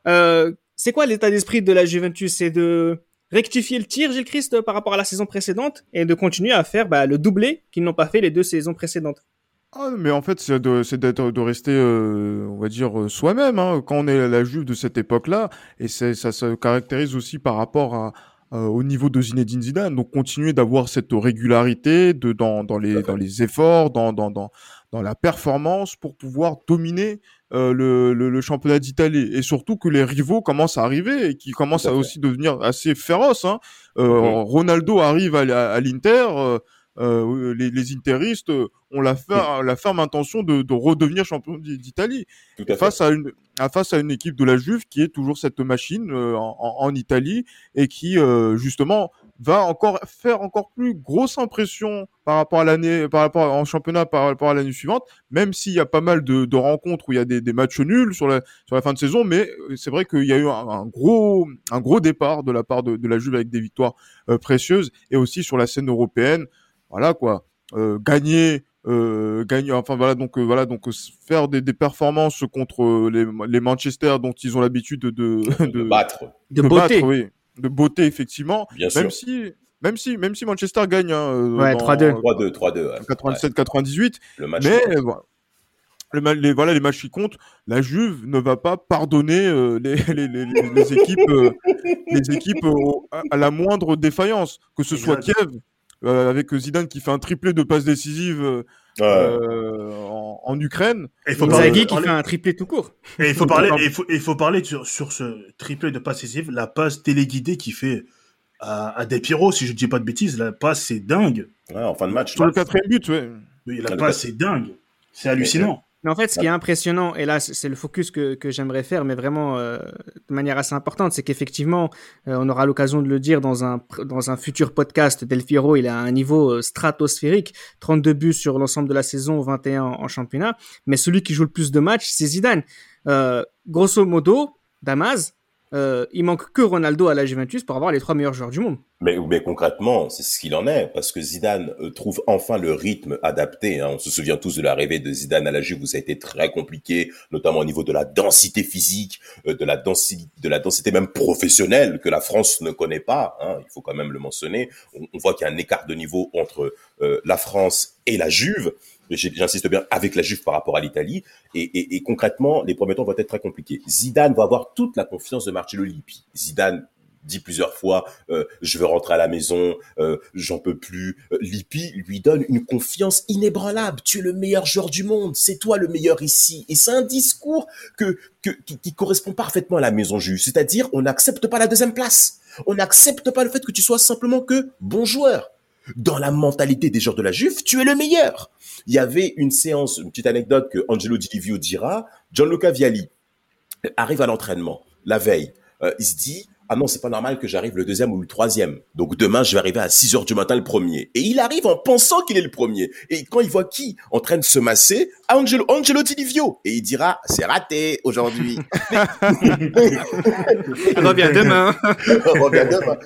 Euh, c'est quoi l'état d'esprit de la Juventus? C'est de rectifier le tir, Gilles Christ, par rapport à la saison précédente et de continuer à faire bah, le doublé qu'ils n'ont pas fait les deux saisons précédentes? Ah, mais en fait, c'est de, rester, euh, on va dire, euh, soi-même, hein, quand on est la Juve de cette époque-là. Et ça se caractérise aussi par rapport à, euh, au niveau de Zinedine Zidane. Donc, continuer d'avoir cette régularité de, dans, dans, les, dans les efforts, dans, dans, dans, dans la performance pour pouvoir dominer euh, le, le, le championnat d'Italie. Et surtout que les rivaux commencent à arriver et qui commencent à aussi devenir assez féroces. Hein. Euh. Ronaldo arrive à, à, à l'Inter. Euh, les, les interistes euh, ont la, fer- la ferme intention de, de redevenir champion d'I- d'Italie. Face à une à- face à une équipe de la Juve qui est toujours cette machine euh, en, en- en Italie et qui euh, justement va encore faire encore plus grosse impression par rapport à l'année par rapport en championnat par rapport à l'année suivante même s'il y a pas mal de, de rencontres où il y a des, des matchs nuls sur la sur la fin de saison mais euh, c'est vrai qu'il y a eu un, un gros un gros départ de la part de, de la Juve avec des victoires euh, précieuses et aussi sur la scène européenne voilà quoi euh, gagner euh, gagner enfin voilà donc euh, voilà donc euh, faire des, des performances contre les, les Manchester dont ils ont l'habitude de de, de battre, De de beauté. battre, oui de beauté effectivement bien sûr. même si même si même si Manchester gagne hein, Ouais, dans- 3-2. 3-2, 3-2. ouais. 97 98 Ouais, le match. mais euh. Le les, voilà les matchs qui comptent. La Juve ne va pas pardonner euh, les, les, les, équipes, euh, les équipes euh, à, à la moindre défaillance, que ce soit. Kiev avec Zidane qui fait un triplé de passes décisives euh, euh, en, en Ukraine. Et il faut parler, Inzaghi qui fait un triplé tout court. et il faut parler, il faut, et il faut parler sur, sur ce triplé de passe décisive, la passe téléguidée qu'il fait à, à Del Piero, si je dis pas de bêtises, la passe c'est dingue. Ouais, en fin de match. Sur le quatrième but, ouais. Oui, Ah, la passe passe. c'est dingue. C'est hallucinant. Mais en fait, ce qui est impressionnant, et là, c'est le focus que, que j'aimerais faire, mais vraiment euh, de manière assez importante, c'est qu'effectivement, euh, on aura l'occasion de le dire dans un, dans un futur podcast, Del Firo, il a un niveau euh, stratosphérique, 32 buts sur l'ensemble de la saison, 21 en, championnat, mais celui qui joue le plus de matchs, c'est Zidane. grosso modo, Damas, euh, il manque que Ronaldo à la Juventus pour avoir les trois meilleurs joueurs du monde. Mais, mais concrètement, c'est ce qu'il en est, parce que Zidane euh, trouve enfin le rythme adapté. Hein. On se souvient tous de l'arrivée de Zidane à la Juve où ça a été très compliqué, notamment au niveau de la densité physique, euh, de la densité, de la densité même professionnelle que la France ne connaît pas. Hein. Il faut quand même le mentionner. On, on voit qu'il y a un écart de niveau entre la France et la Juve j'insiste bien, avec la Juve par rapport à l'Italie. Et, et, et, concrètement, les premiers temps vont être très compliqués. Zidane va avoir toute la confiance de Marcello Lippi. Zidane dit plusieurs fois euh, je veux rentrer à la maison, euh, j'en peux plus. Euh, Lippi lui donne une confiance inébranlable. Tu es le meilleur joueur du monde, c'est toi le meilleur ici. Et c'est un discours que, qui, correspond parfaitement à la maison juive. C'est-à-dire on n'accepte pas la deuxième place. On n'accepte pas le fait que tu sois simplement que bon joueur. Dans la mentalité des joueurs de la Juve, tu es le meilleur. Il y avait une séance, une petite anecdote que Angelo Di Livio dira. Gianluca Vialli arrive à l'entraînement la veille. Il se dit, ah non, c'est pas normal que j'arrive le deuxième ou le troisième. Donc demain, je vais arriver à 6 heures du matin le premier. Et il arrive en pensant qu'il est le premier. Et quand il voit qui en train de se masser, Angelo, Angelo Di Livio. Et il dira, c'est raté aujourd'hui. Reviens demain. Reviens demain.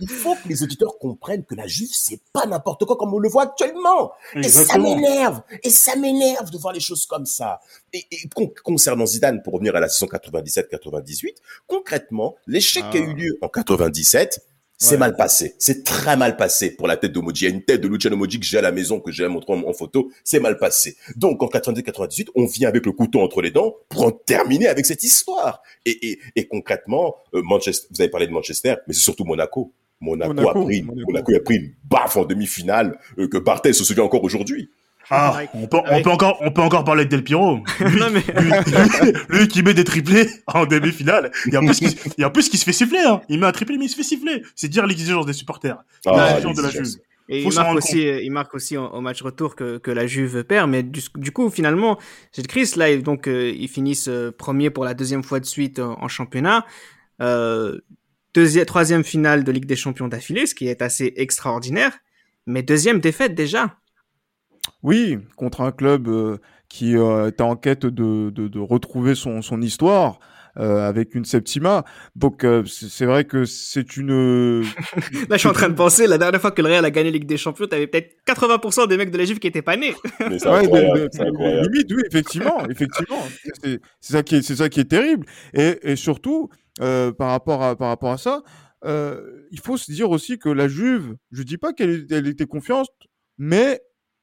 Il faut que les auditeurs comprennent que la Juve, c'est pas n'importe quoi comme on le voit actuellement. Et ça m'énerve. Et ça m'énerve de voir les choses comme ça. Et, et concernant Zidane, pour revenir à la saison 97-98, concrètement, l'échec qui eu lieu en 97, c'est mal passé. C'est très mal passé pour la tête de Moji. Il y a une tête de Luciano Moji que j'ai à la maison, que j'ai montré en, en photo. C'est mal passé. Donc, en 97-98, on vient avec le couteau entre les dents pour en terminer avec cette histoire. Et, et, et concrètement, euh, Manchester, vous avez parlé de Manchester, mais c'est surtout Monaco. Monaco, Monaco, a pris, Monaco. Monaco. a pris une baffe en demi-finale euh, que Barthez se souvient encore aujourd'hui. Ah, on peut, on peut encore, on peut encore parler de Del Piro. Lui, non, mais... lui, lui, qui met des triplés en demi-finale. Et en plus, il, en plus, qui se fait siffler, hein. Il met un triplé, mais il se fait siffler. C'est dire l'exigence des supporters. Ah, l'exigence de la Juve. Et il marque, aussi, il marque aussi au match retour que, que la Juve perd. Mais du, du coup, finalement, cette crise là, donc, euh, ils finissent euh, premier pour la deuxième fois de suite en, en championnat. Euh, deuxième, troisième finale de Ligue des Champions d'affilée, ce qui est assez extraordinaire. Mais deuxième défaite déjà. Oui, contre un club euh, qui euh, est en quête de, de, de retrouver son, son histoire. Euh, avec une Septima. Donc euh, c'est vrai que c'est une. Là, je suis en train de penser, la dernière fois que le Real a gagné Ligue des Champions, t'avais peut-être 80% des mecs de la Juve qui étaient pas nés. Mais c'est incroyable, ouais, incroyable. Limite, oui, effectivement, effectivement. C'est ça qui est, c'est ça qui est terrible. Et, et surtout, euh, par rapport à par rapport à ça, il faut se dire aussi que la Juve, je dis pas qu'elle elle était confiante, mais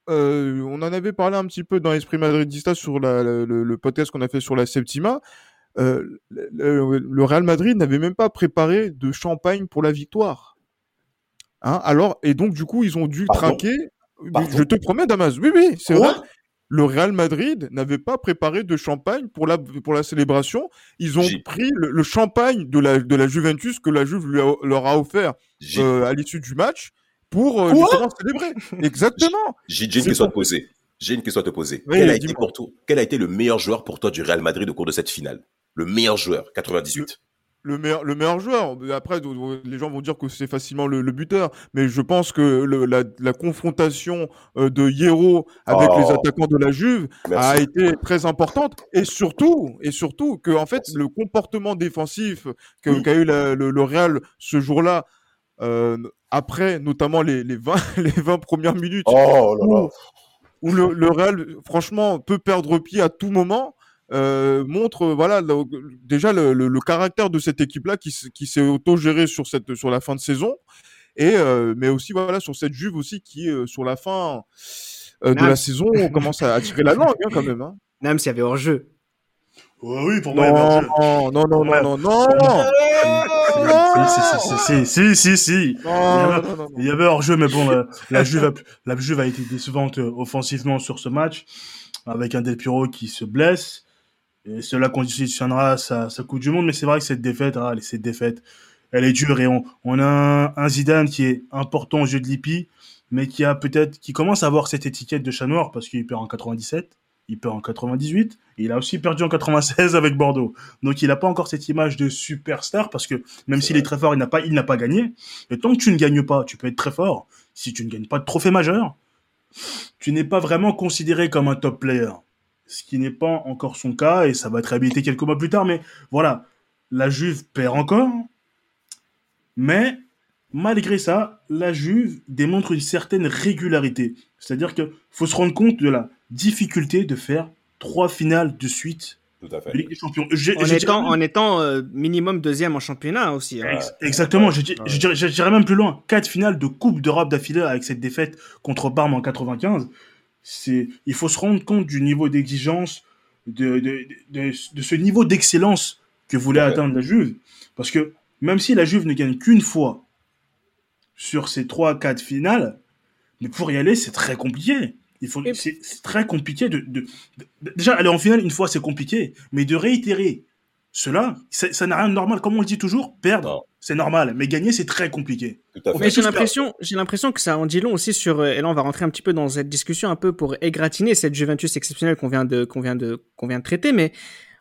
euh, on en avait parlé un petit peu dans l'esprit madridista sur la, le, le, podcast qu'on a fait sur la Septima. Euh, le, le, Real Madrid n'avait même pas préparé de champagne pour la victoire. Hein Alors et donc du coup ils ont dû Pardon trinquer. Pardon Je te promets, Damas. Oui, oui, c'est vrai. Le Real Madrid n'avait pas préparé de champagne pour la pour la célébration. Ils ont pris le, le, champagne de la de la Juventus que la Juve lui a, leur a offert euh, à l'issue du match pour euh, justement célébrer. Exactement. J'ai une question à te poser. J'ai une question à te poser. Oui, quel, a été pour toi, quel a été le meilleur joueur pour toi du Real Madrid au cours de cette finale? Le meilleur joueur, 98. Le, le meilleur, le meilleur joueur. Après, les gens vont dire que c'est facilement le, le, buteur, mais je pense que le, la, la, confrontation euh, de Hierro avec oh. les attaquants de la Juve Merci. a été très importante, et surtout, et surtout que en fait, Merci. le comportement défensif qu'a qu eu la, le, le Real ce jour-là après notamment les, les, 20, les 20 premières minutes. Oh là là. où, où le, le, Real franchement peut perdre pied à tout moment euh, montre voilà le, déjà le, le, caractère de cette équipe là qui, qui s'est auto-gérée sur cette sur la fin de saison. Et euh, mais aussi voilà sur cette Juve aussi qui euh, sur la fin euh, de la saison on commence à, tirer la langue hein, quand même hein. même s'il y avait hors jeu. Ouais, oui, pour moi, non, non, non, non, non, non, non, Si, si, si, si, Il y avait hors-jeu, mais bon, la, Juve a, été décevante offensivement sur ce match, avec un Del Piro qui se blesse, et cela conditionnera sa, sa Coupe du Monde, mais c'est vrai que cette défaite, ah, cette défaite, elle est dure, et on, a un, Zidane qui est important au jeu de l'IPI, mais qui a peut-être, qui commence à avoir cette étiquette de chat noir, parce qu'il perd en 97, il perd en 98, il a aussi perdu en 96 avec Bordeaux. Donc il n'a pas encore cette image de superstar parce que même s'il est très fort, il n'a pas, il n'a pas gagné. Et tant que tu ne gagnes pas, tu peux être très fort. Si tu ne gagnes pas de trophée majeur, tu n'es pas vraiment considéré comme un top player. Ce qui n'est pas encore son cas et ça va être réhabilité quelques mois plus tard. Mais voilà, la Juve perd encore. Mais malgré ça, la Juve démontre une certaine régularité. C'est-à-dire qu'il faut se rendre compte de la difficulté de faire trois finales de suite Tout à fait. de Ligue des Champions. En étant, en étant euh, minimum deuxième en championnat aussi. hein. Ex- Exactement, je, dir- je dirais- je dirais même plus loin. Quatre finales de Coupe d'Europe d'affilée avec cette défaite contre Parme en 95. C'est, il faut se rendre compte du niveau d'exigence, de, de, de, de ce niveau d'excellence que voulait Ouais. atteindre la Juve. Parce que même si la Juve ne gagne qu'une fois sur ces trois, quatre finales, mais pour y aller, c'est très compliqué. Il faut, Et- c'est très compliqué de, de, de- déjà aller en finale une fois, c'est compliqué, mais de réitérer cela, ça n'a rien de normal. Comme on le dit toujours, perdre, c'est normal, mais gagner, c'est très compliqué. J'ai l'impression, j'ai l'impression que ça en dit long aussi sur. euh, Et là, on va rentrer un petit peu dans cette discussion un peu pour égratigner cette Juventus exceptionnelle qu'on vient de, qu'on vient de, qu'on vient de traiter. Mais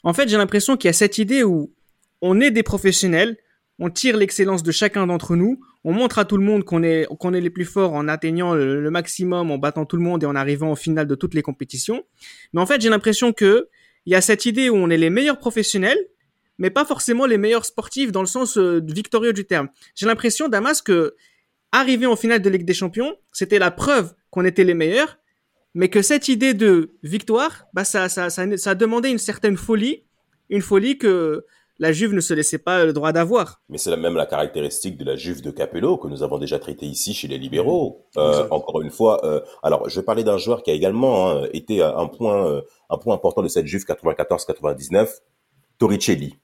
en fait, j'ai l'impression qu'il y a cette idée où on est des professionnels, on tire l'excellence de chacun d'entre nous, on montre à tout le monde qu'on est, qu'on est les plus forts en atteignant le, maximum, en battant tout le monde et en arrivant au final de toutes les compétitions. Mais en fait, j'ai l'impression que il y a cette idée où on est les meilleurs professionnels, mais pas forcément les meilleurs sportifs dans le sens euh, victorieux du terme. J'ai l'impression, Damas, que arriver en finale de Ligue des Champions, c'était la preuve qu'on était les meilleurs, mais que cette idée de victoire, bah ça, ça, ça, ça demandait une certaine folie, une folie que la Juve ne se laissait pas le droit d'avoir. Mais c'est la- même la caractéristique de la Juve de Capello que nous avons déjà traité ici chez les libéraux. Euh, encore une fois, euh, alors je vais parler d'un joueur qui a également hein, été un point, euh, un point important de cette Juve 94-99, Torricelli,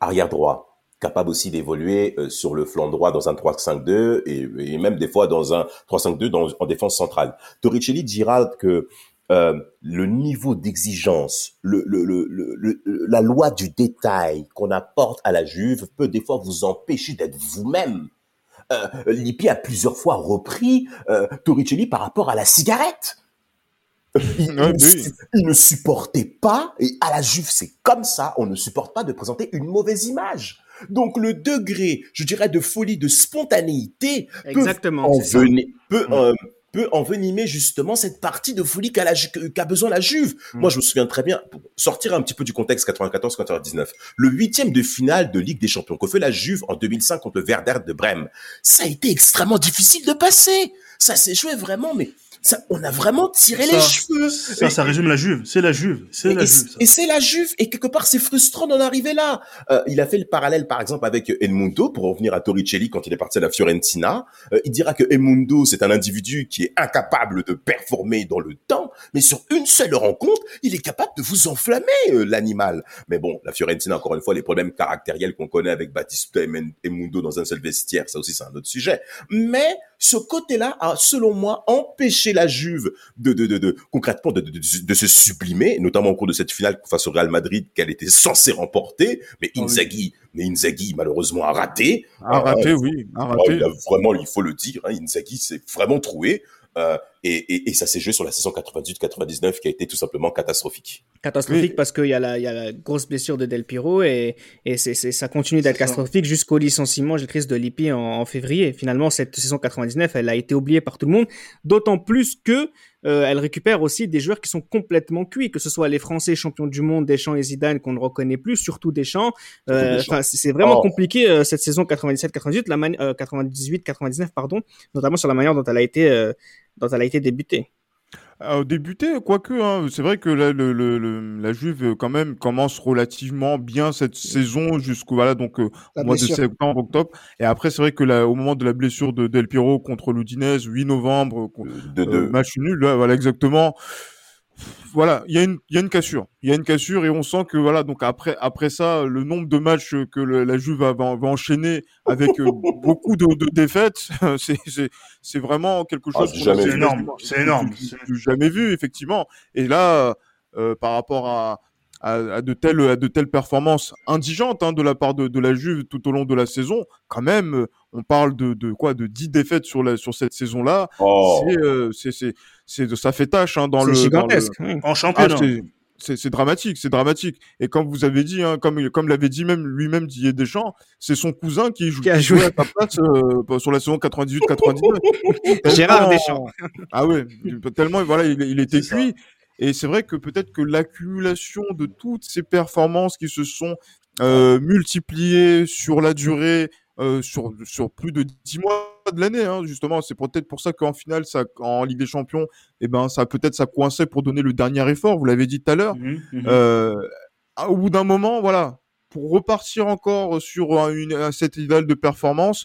arrière droit, capable aussi d'évoluer euh, sur le flanc droit dans un 3-5-2 et, et même des fois dans un 3-5-2 dans, en défense centrale. Torricelli dira que euh, le niveau d'exigence, le, le, le, la loi du détail qu'on apporte à la Juve peut des fois vous empêcher d'être vous-même. Euh, Lippi a plusieurs fois repris euh, Torricelli par rapport à la cigarette. Il, Ouais, il- oui. il ne supportait pas, et à la Juve c'est comme ça, on ne supporte pas de présenter une mauvaise image. Donc le degré, je dirais, de folie, de spontanéité Exactement. peut, Mm. euh, peut envenimer justement cette partie de folie qu'a besoin la Juve. Mm. Moi, je me souviens très bien, pour sortir un petit peu du contexte 94-99, le huitième de finale de Ligue des Champions que fait la Juve en 2005 contre le Werder de Brême, ça a été extrêmement difficile de passer. Ça s'est joué vraiment, mais ça, on a vraiment tiré Ça, les cheveux. Ça, Et- ça résume la Juve. C'est la Juve. C'est la et- Juve. ça. et c'est la Juve. Et quelque part, c'est frustrant d'en arriver là. Euh, il a fait le parallèle, par exemple, avec El Mundo, pour revenir à Torricelli quand il est parti à la Fiorentina. Euh, il dira que El Mundo, c'est un individu qui est incapable de performer dans le temps, mais sur une seule rencontre, il est capable de vous enflammer, euh, l'animal. Mais bon, la Fiorentina, encore une fois, les problèmes caractériels qu'on connaît avec Batista et Men- El Mundo dans un seul vestiaire, ça aussi, c'est un autre sujet. Mais ce côté-là a, selon moi, empêché la Juve de, de, de, de concrètement de, de, de, de se sublimer, notamment au cours de cette finale face au Real Madrid qu'elle était censée remporter. Mais oui. Inzaghi, mais Inzaghi malheureusement a raté. À rater, oui, à Oh, rater. il a vraiment, il faut le dire, hein, Inzaghi s'est vraiment troué. Euh, et, et, et ça s'est joué sur la saison 98-99 qui a été tout simplement catastrophique. catastrophique Oui. parce qu'il y, a la- il y a la grosse blessure de Del Piro et, ça continue d'être catastrophique jusqu'au licenciement, j'ai crise de Lippi en, en février. Finalement, cette saison 99, elle a été oubliée par tout le monde, d'autant plus que euh, elle récupère aussi des joueurs qui sont complètement cuits, que ce soit les Français champions du monde, Deschamps et Zidane qu'on ne reconnaît plus, surtout Deschamps. Euh, Deschamps. enfin, c'est vraiment Oh. compliqué euh, cette saison 97-98, la mani- euh, 98-99 pardon, notamment sur la manière dont elle a été euh, dont elle a été débutée. Euh, débuté, quoique, hein, c'est vrai que la, le, le- la Juve quand même commence relativement bien cette saison jusqu'au voilà donc euh, La au mois de septembre, octobre. Et après, c'est vrai que là, au moment de la blessure de Del Piero contre l'Udinese, 8 novembre, De, de, euh, match nul, là, voilà exactement. Voilà, il y a une y a une cassure, il y a une cassure et on sent que voilà donc après après ça le nombre de matchs que le- la Juve va, va, va enchaîner avec euh, beaucoup de, de défaites, c'est c'est vraiment quelque Ah, chose C'est énorme. C'est énorme. du- du- du jamais vu effectivement. Et là, euh, par rapport à, à, à de telles à de telles performances indigentes hein, de la part de, de la Juve tout au long de la saison, quand même, euh, on parle de, de quoi de 10 défaites sur la sur cette saison là Oh. c'est euh, c'est c'est c'est ça fait tâche hein, dans le dans le- gigantesque. En Ah, championnat. c'est- c'est c'est dramatique, c'est dramatique. Et comme vous avez dit, hein, comme comme l'avait dit même lui-même Didier Deschamps, c'est son cousin qui, joue, Qui a qui joué. jouait à sa place euh, sur la saison 98-99. Gérard Deschamps. Ah ouais, tellement voilà, il, il était ça. cuit. Et c'est vrai que peut-être que l'accumulation de toutes ces performances qui se sont euh, multipliées sur la durée, euh, sur, sur plus de 10 mois de l'année, hein, justement, c'est peut-être pour ça qu'en finale, ça, en Ligue des Champions, eh ben, ça peut-être ça coinçait pour donner le dernier effort. Vous l'avez dit tout à l'heure. Mhm, mhm. Euh, au bout d'un moment, voilà, pour repartir encore sur un, une, un- cet idéal de performance,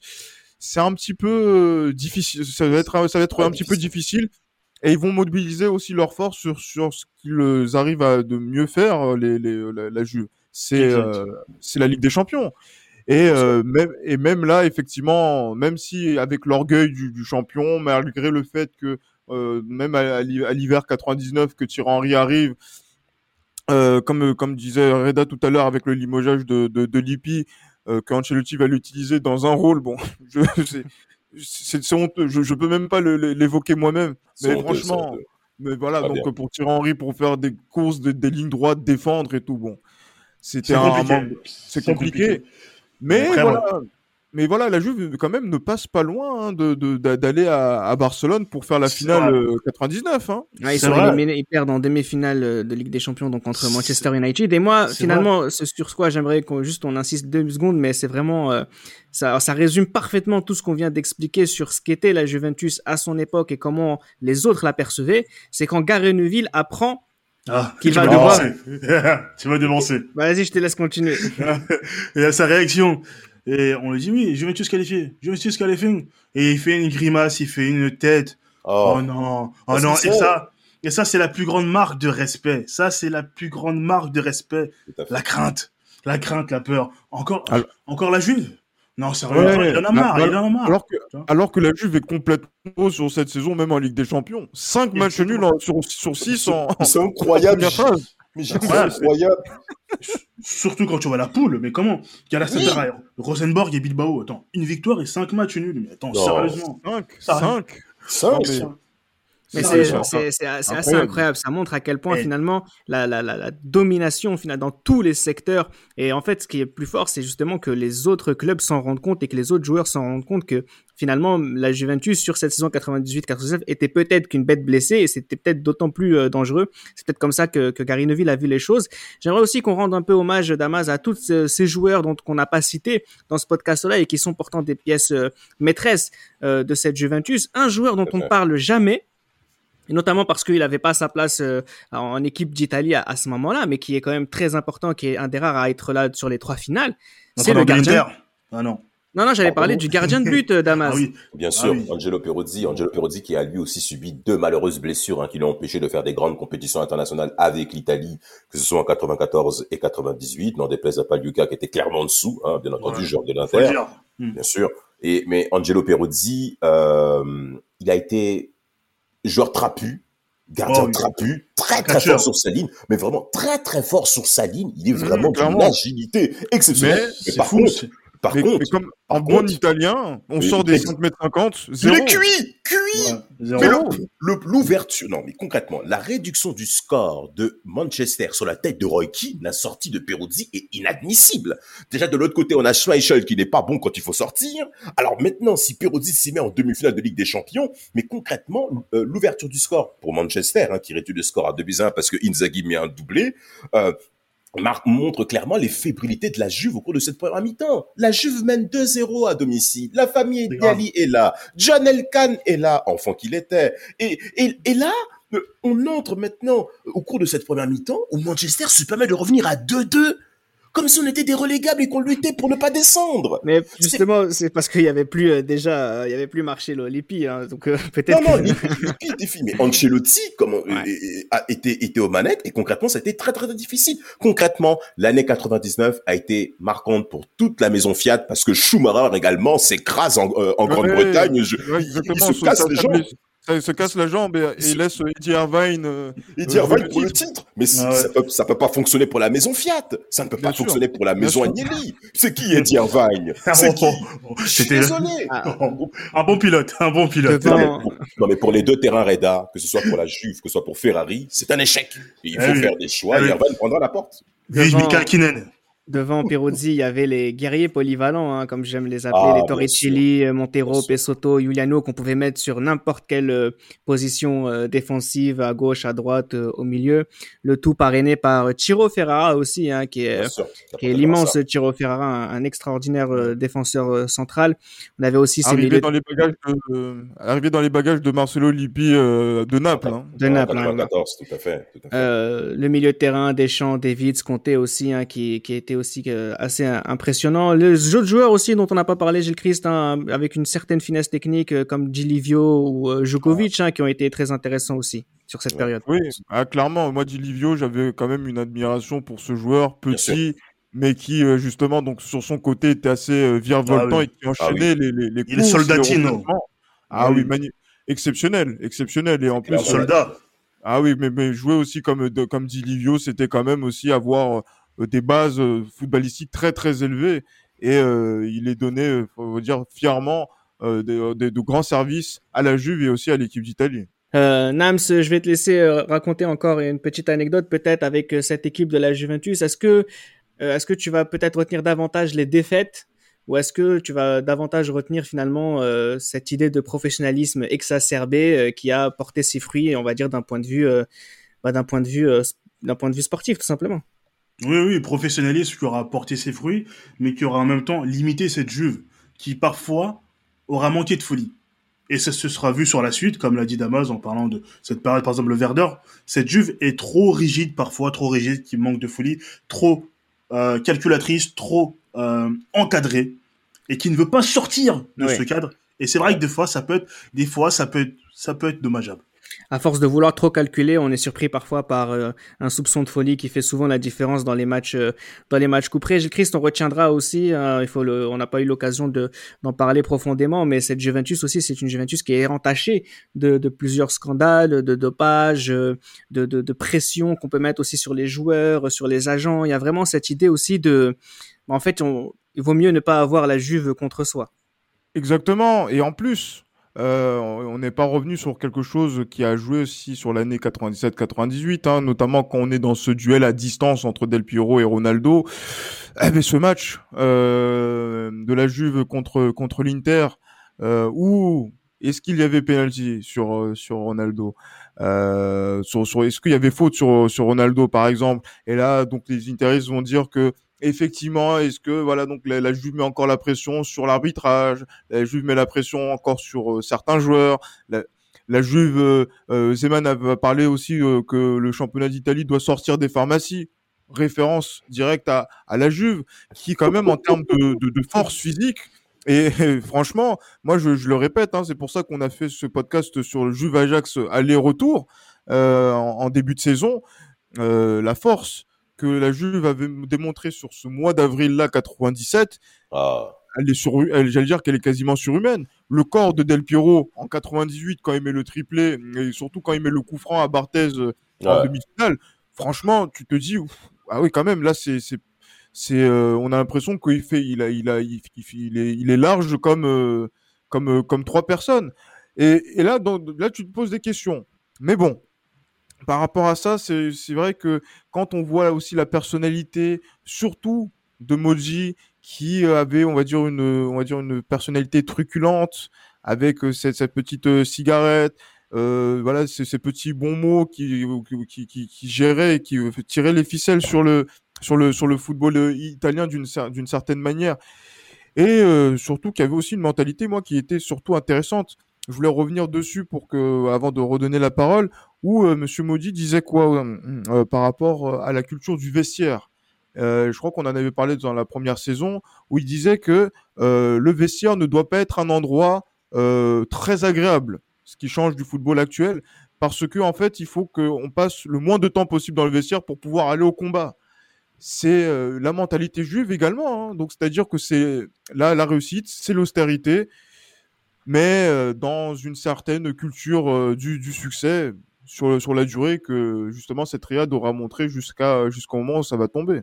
c'est un petit peu euh, difficile. Ça va être, ça va être un petit peu difficile. Et ils vont mobiliser aussi leurs forces sur, sur ce qu'ils arrivent à de mieux faire, les, les, la, la Juve. C'est Exact. euh, c'est la Ligue des Champions. Et, euh, même, et même là, effectivement, même si avec l'orgueil du, du champion, malgré le fait que euh, même à, à l'hi- à l'hiver 99, que Thierry Henry arrive, euh, comme, comme disait Reda tout à l'heure avec le limogeage de, de, de Lippi, euh, que Ancelotti va l'utiliser dans un rôle, bon, je, c'est, honteux, je, je peux même pas l'évoquer moi-même. Mais franchement, honteux. mais voilà, Pas donc bien. pour Thierry Henry, pour faire des courses, des, des lignes droites, défendre et tout, bon, c'était C'est un compliqué. c'est compliqué. Mais Après, voilà. Mais voilà, la Juve quand même ne passe pas loin hein, de de- d'a- d'aller à, à Barcelone pour faire la finale vrai. euh, 99. Hein. Ouais, ils C'est sont vrai. éliminés, ils perdent en demi-finale euh, de Ligue des Champions donc contre Manchester United. Et moi, finalement, ce sur quoi j'aimerais qu'on juste on insiste deux secondes, mais c'est vraiment euh, ça, ça résume parfaitement tout ce qu'on vient d'expliquer sur ce qu'était la Juventus à son époque et comment les autres l'apercevaient. C'est quand Gary Neville apprend. Ah, tu va vas devoir- tu vas devancer. Bah, Vas-y, je te laisse continuer. Et à sa réaction. Et on lui dit oui, Juventus qualifié. Juventus qualifié. Et il fait une grimace, il fait une tête. Oh. Oh, non. Oh Parce non. Et ça- et ça, c'est la plus grande marque de respect. Ça, c'est la plus grande marque de respect. La crainte. La crainte, la peur. Encore, Alors- encore la juive. Non, sérieux, Ouais, il en a marre, bah, il en a marre. Alors que, alors que la Juve est complètement sur cette saison, même en Ligue des Champions. 5 matchs nuls en- sur, sur 6 en, C'est incroyable. Mais c'est incroyable. Surtout quand tu vois la poule, mais comment? Galatasaray, Rosenborg et Bilbao. Attends, une victoire et cinq matchs nuls. Mais attends, Non. sérieusement. 5. Ça 5. Mais- c'est assez Incroyable. Ça montre à quel point Et- finalement la, la, la, la domination finalement, dans tous les secteurs. Et en fait, ce qui est plus fort, c'est justement que les autres clubs s'en rendent compte et que les autres joueurs s'en rendent compte que finalement la Juventus sur cette saison 98-99 était peut-être qu'une bête blessée et c'était peut-être d'autant plus euh, dangereux. C'est peut-être comme ça que, que Gary Neville a vu les choses. J'aimerais aussi qu'on rende un peu hommage, Damas, à tous euh, ces joueurs dont qu'on n'a pas cités dans ce podcast-là et qui sont pourtant des pièces euh, maîtresses euh, de cette Juventus. Un joueur dont on ne parle jamais, et notamment parce qu'il n'avait pas sa place euh, en équipe d'Italie à, à ce moment-là, mais qui est quand même très important, qui est un des rares à être là sur les trois finales. C'est le gardien. Ah non. Non, non, j'allais Pardon. parler du gardien de but, euh, Damas. Ah oui. Bien Ah sûr, oui. Angelo Peruzzi, Angelo Peruzzi qui a lui aussi subi deux malheureuses blessures hein, qui l'ont empêché de faire des grandes compétitions internationales avec l'Italie, que ce soit en 94 et 98, n'en déplaise à Pagliuca qui était clairement en dessous, hein, bien entendu, Ouais. joueur de l'Inter. Hmm. bien sûr. Et mais Angelo Peruzzi, euh, il a été joueur trapu, gardien Oh, oui. trapu, très très Catcheur. fort sur sa ligne, mais vraiment très très fort sur sa ligne. Il est Mhm, vraiment d'une clairement. agilité exceptionnelle. Mais par fou. contre, par Mais, contre, mais comme en par bon contre- italien, on Mais- sort des mais- 5 mètres 50, il zéro. est cuit, cuit. Ouais. Mais l'ouverture, non, mais concrètement, la réduction du score de Manchester sur la tête de Roy Keane, la sortie de Peruzzi est inadmissible. Déjà, de l'autre côté, on a Schmeichel qui n'est pas bon quand il faut sortir. Alors maintenant, si Peruzzi s'y met en demi-finale de Ligue des Champions, mais concrètement, euh, l'ouverture du score pour Manchester, hein, qui réduit le score à 2 buts à 1 parce que Inzaghi met un doublé, euh, mar- montre clairement les fébrilités de la Juve au cours de cette première mi-temps. La Juve mène 2-0 à domicile. La famille. Diali est là. John Elkan est là, enfant qu'il était. Et, et, et là, euh, on entre maintenant au cours de cette première mi-temps où Manchester se permet de revenir à 2-2 comme si on était des relégables et qu'on luttait pour ne pas descendre. Mais justement, c'est parce qu'il y avait plus euh, déjà, euh, il y avait plus Marcelo Lippi, hein, donc euh, peut-être. Non, non, Lippi Lippi était fini. Mais Ancelotti comme, euh, Ouais. euh, a été, été aux manettes et concrètement, ça a été très, très, très difficile. Concrètement, l'année 99 a été marquante pour toute la maison Fiat parce que Schumacher également s'écrase en, euh, en Ouais, Grande-Bretagne. Ouais, il- se casse les jambes. Ça, il se casse la jambe et, et il laisse Eddie Irvine. euh, euh, Irvine le pour le titre. Mais Ah ouais. ça, peut, ça peut pas fonctionner pour la maison Fiat. Ça ne peut Bien pas sûr. fonctionner pour la maison. Agnelli. C'est qui Eddie Irvine? C'est qui? Je suis C'était désolé. un bon pilote, un bon pilote. Non mais, pour, non, mais pour les deux terrains Reda, que ce soit pour la Juve, que ce soit pour Ferrari, c'est un échec. Et il faut Eh oui. faire des choix Eh oui. Irvine prendra la porte. Vive Mika Hakkinen. Devant Peruzzi, il y avait les guerriers polyvalents, hein, comme j'aime les appeler, Ah, les Torricelli, Montero, Bien sûr. Pesotto, Giuliano, qu'on pouvait mettre sur n'importe quelle euh, position euh, défensive, à gauche, à droite, euh, au milieu. Le tout parrainé par Ciro Ferrara aussi, hein, qui est, qui est l'immense Ciro Ferrara, un, un extraordinaire euh, défenseur euh, central. On avait aussi Arrivé milieux dans les bagages de, euh, arrivé dans les bagages de Marcelo Lippi euh, de Naples. Hein. de Naples. hein. 94, tout à fait. Tout à fait. Euh, le milieu de terrain, Deschamps, Davids, Conte aussi, hein, qui, qui était aussi euh, assez impressionnant. Les autres joueurs aussi dont on n'a pas parlé, Gilles Christ, hein, avec une certaine finesse technique, euh, comme Gilivio ou euh, Djokovic, hein, qui ont été très intéressants aussi sur cette période. Oui, ah, clairement, moi, Livio, j'avais quand même une admiration pour ce joueur petit, mais qui, euh, justement, donc sur son côté, était assez euh, virevoltant Ah oui. et qui enchaînait les, les, les Il est courses, soldatino. les. Ah Ah oui, oui. mani- exceptionnel, exceptionnel. Et en plus, Clairement. euh, Soldat. ah oui, mais, mais jouer aussi comme, de- comme dit Livio, c'était quand même aussi avoir euh, des bases euh, footballistiques très, très élevées. Et euh, il est donné, euh, faut dire, fièrement euh, de, de- grands services à la Juve et aussi à l'équipe d'Italie. Euh, Nams, je vais te laisser euh, raconter encore une petite anecdote peut-être avec euh, cette équipe de la Juventus. Est-ce que, euh, est-ce que tu vas peut-être retenir davantage les défaites ou est-ce que tu vas davantage retenir finalement euh, cette idée de professionnalisme exacerbé euh, qui a porté ses fruits, on va dire d'un point de vue, euh, bah, d'un point de vue, euh, d'un point de vue sportif tout simplement? Oui, oui, professionnalisme qui aura porté ses fruits, mais qui aura en même temps limité cette Juve, qui parfois aura manqué de folie. Et ça se sera vu sur la suite, comme l'a dit Damas en parlant de cette période, par exemple, le Verdeur. Cette Juve est trop rigide parfois, trop rigide, qui manque de folie, trop euh, calculatrice, trop euh, encadrée, et qui ne veut pas sortir de ce cadre. Et c'est vrai que des fois, ça peut être, des fois, ça peut être, ça peut être dommageable. À force de vouloir trop calculer, on est surpris parfois par euh, un soupçon de folie qui fait souvent la différence dans les matchs, euh, dans les matchs couperés. Gilles Christ, on retiendra aussi. euh, il faut le, on n'a pas eu l'occasion de d'en parler profondément, mais cette Juventus aussi, c'est une Juventus qui est entachée de, plusieurs scandales, de dopage, de, de, de pression qu'on peut mettre aussi sur les joueurs, sur les agents. Il y a vraiment cette idée aussi de, en fait, on, il vaut mieux ne pas avoir la Juve contre soi. Exactement. Et en plus, euh, on n'est pas revenu sur quelque chose qui a joué aussi sur l'année 97-98, hein, notamment quand on est dans ce duel à distance entre Del Piero et Ronaldo. Eh ben, ce match euh, de la Juve contre contre l'Inter, euh, où est-ce qu'il y avait penalty sur euh, sur Ronaldo? Euh, sur, sur est-ce qu'il y avait faute sur sur Ronaldo par exemple? Et là, donc les Interistes vont dire que effectivement, est-ce que voilà donc la, Juve met encore la pression sur l'arbitrage, la Juve met la pression encore sur euh, certains joueurs. La, Juve, euh, euh, Zeman a parlé aussi que le championnat d'Italie doit sortir des pharmacies. Référence directe à, la Juve, qui quand même en termes de, force physique, et, franchement, moi je, le répète, hein, c'est pour ça qu'on a fait ce podcast sur le Juve Ajax aller-retour en, début de saison. La force que la Juve avait démontré sur ce mois d'avril-là 97, Ah, elle est sur, elle, j'allais dire qu'elle est quasiment surhumaine. Le corps de Del Piero en 98 quand il met le triplé et surtout quand il met le coup franc à Barthez euh, en demi-finale, franchement, tu te dis ouf, ah oui quand même là c'est c'est c'est euh, on a l'impression qu'il fait il a il a il, il- est il est large comme euh, comme comme trois personnes. Et, et là dans, là tu te poses des questions. Mais bon, par rapport à ça, c'est vrai que quand on voit aussi la personnalité, surtout de Moji, qui euh, avait, on va dire une, on va dire une personnalité truculente, avec euh, cette, petite euh, cigarette, voilà, ces, petits bons mots qui, qui, qui, qui géraient, qui tiraient les ficelles sur le, sur le, sur le football italien d'une cer- d'une certaine manière. Et surtout qu'il y avait aussi une mentalité, moi, qui était surtout intéressante. Je voulais revenir dessus pour que, avant de redonner la parole, où euh, Monsieur Maudit disait quoi euh, euh, par rapport à la culture du vestiaire. Je crois qu'on en avait parlé dans la première saison, où il disait que le vestiaire ne doit pas être un endroit très agréable, ce qui change du football actuel, parce que en fait, il faut qu'on passe le moins de temps possible dans le vestiaire pour pouvoir aller au combat. C'est la mentalité juive également, hein. donc c'est-à-dire que c'est là la réussite, c'est l'austérité. mais dans une certaine culture du, succès sur, sur la durée que justement cette triade aura montré jusqu'à jusqu'au moment où ça va tomber.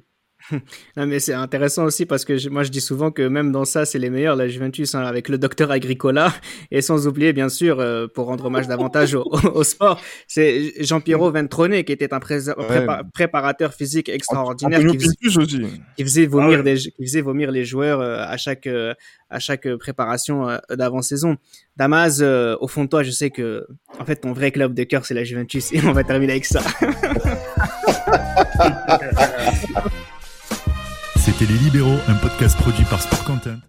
non, mais c'est intéressant aussi parce que je, moi je dis souvent que même dans ça c'est les meilleurs la Juventus hein, avec le docteur Agricola et sans oublier bien sûr euh, pour rendre hommage davantage au, au, sport c'est Jean-Pierrot Ventrone qui était un pré ouais. préparateur physique extraordinaire qui faisait, aussi. qui faisait vomir ah ouais. des, qui faisait vomir les joueurs euh, à chaque euh, à chaque préparation euh, d'avant-saison. Damas, euh, au fond de toi, je sais que en fait ton vrai club de cœur c'est la Juventus et on va terminer avec ça. Les Libéraux, un podcast produit par Sport Content.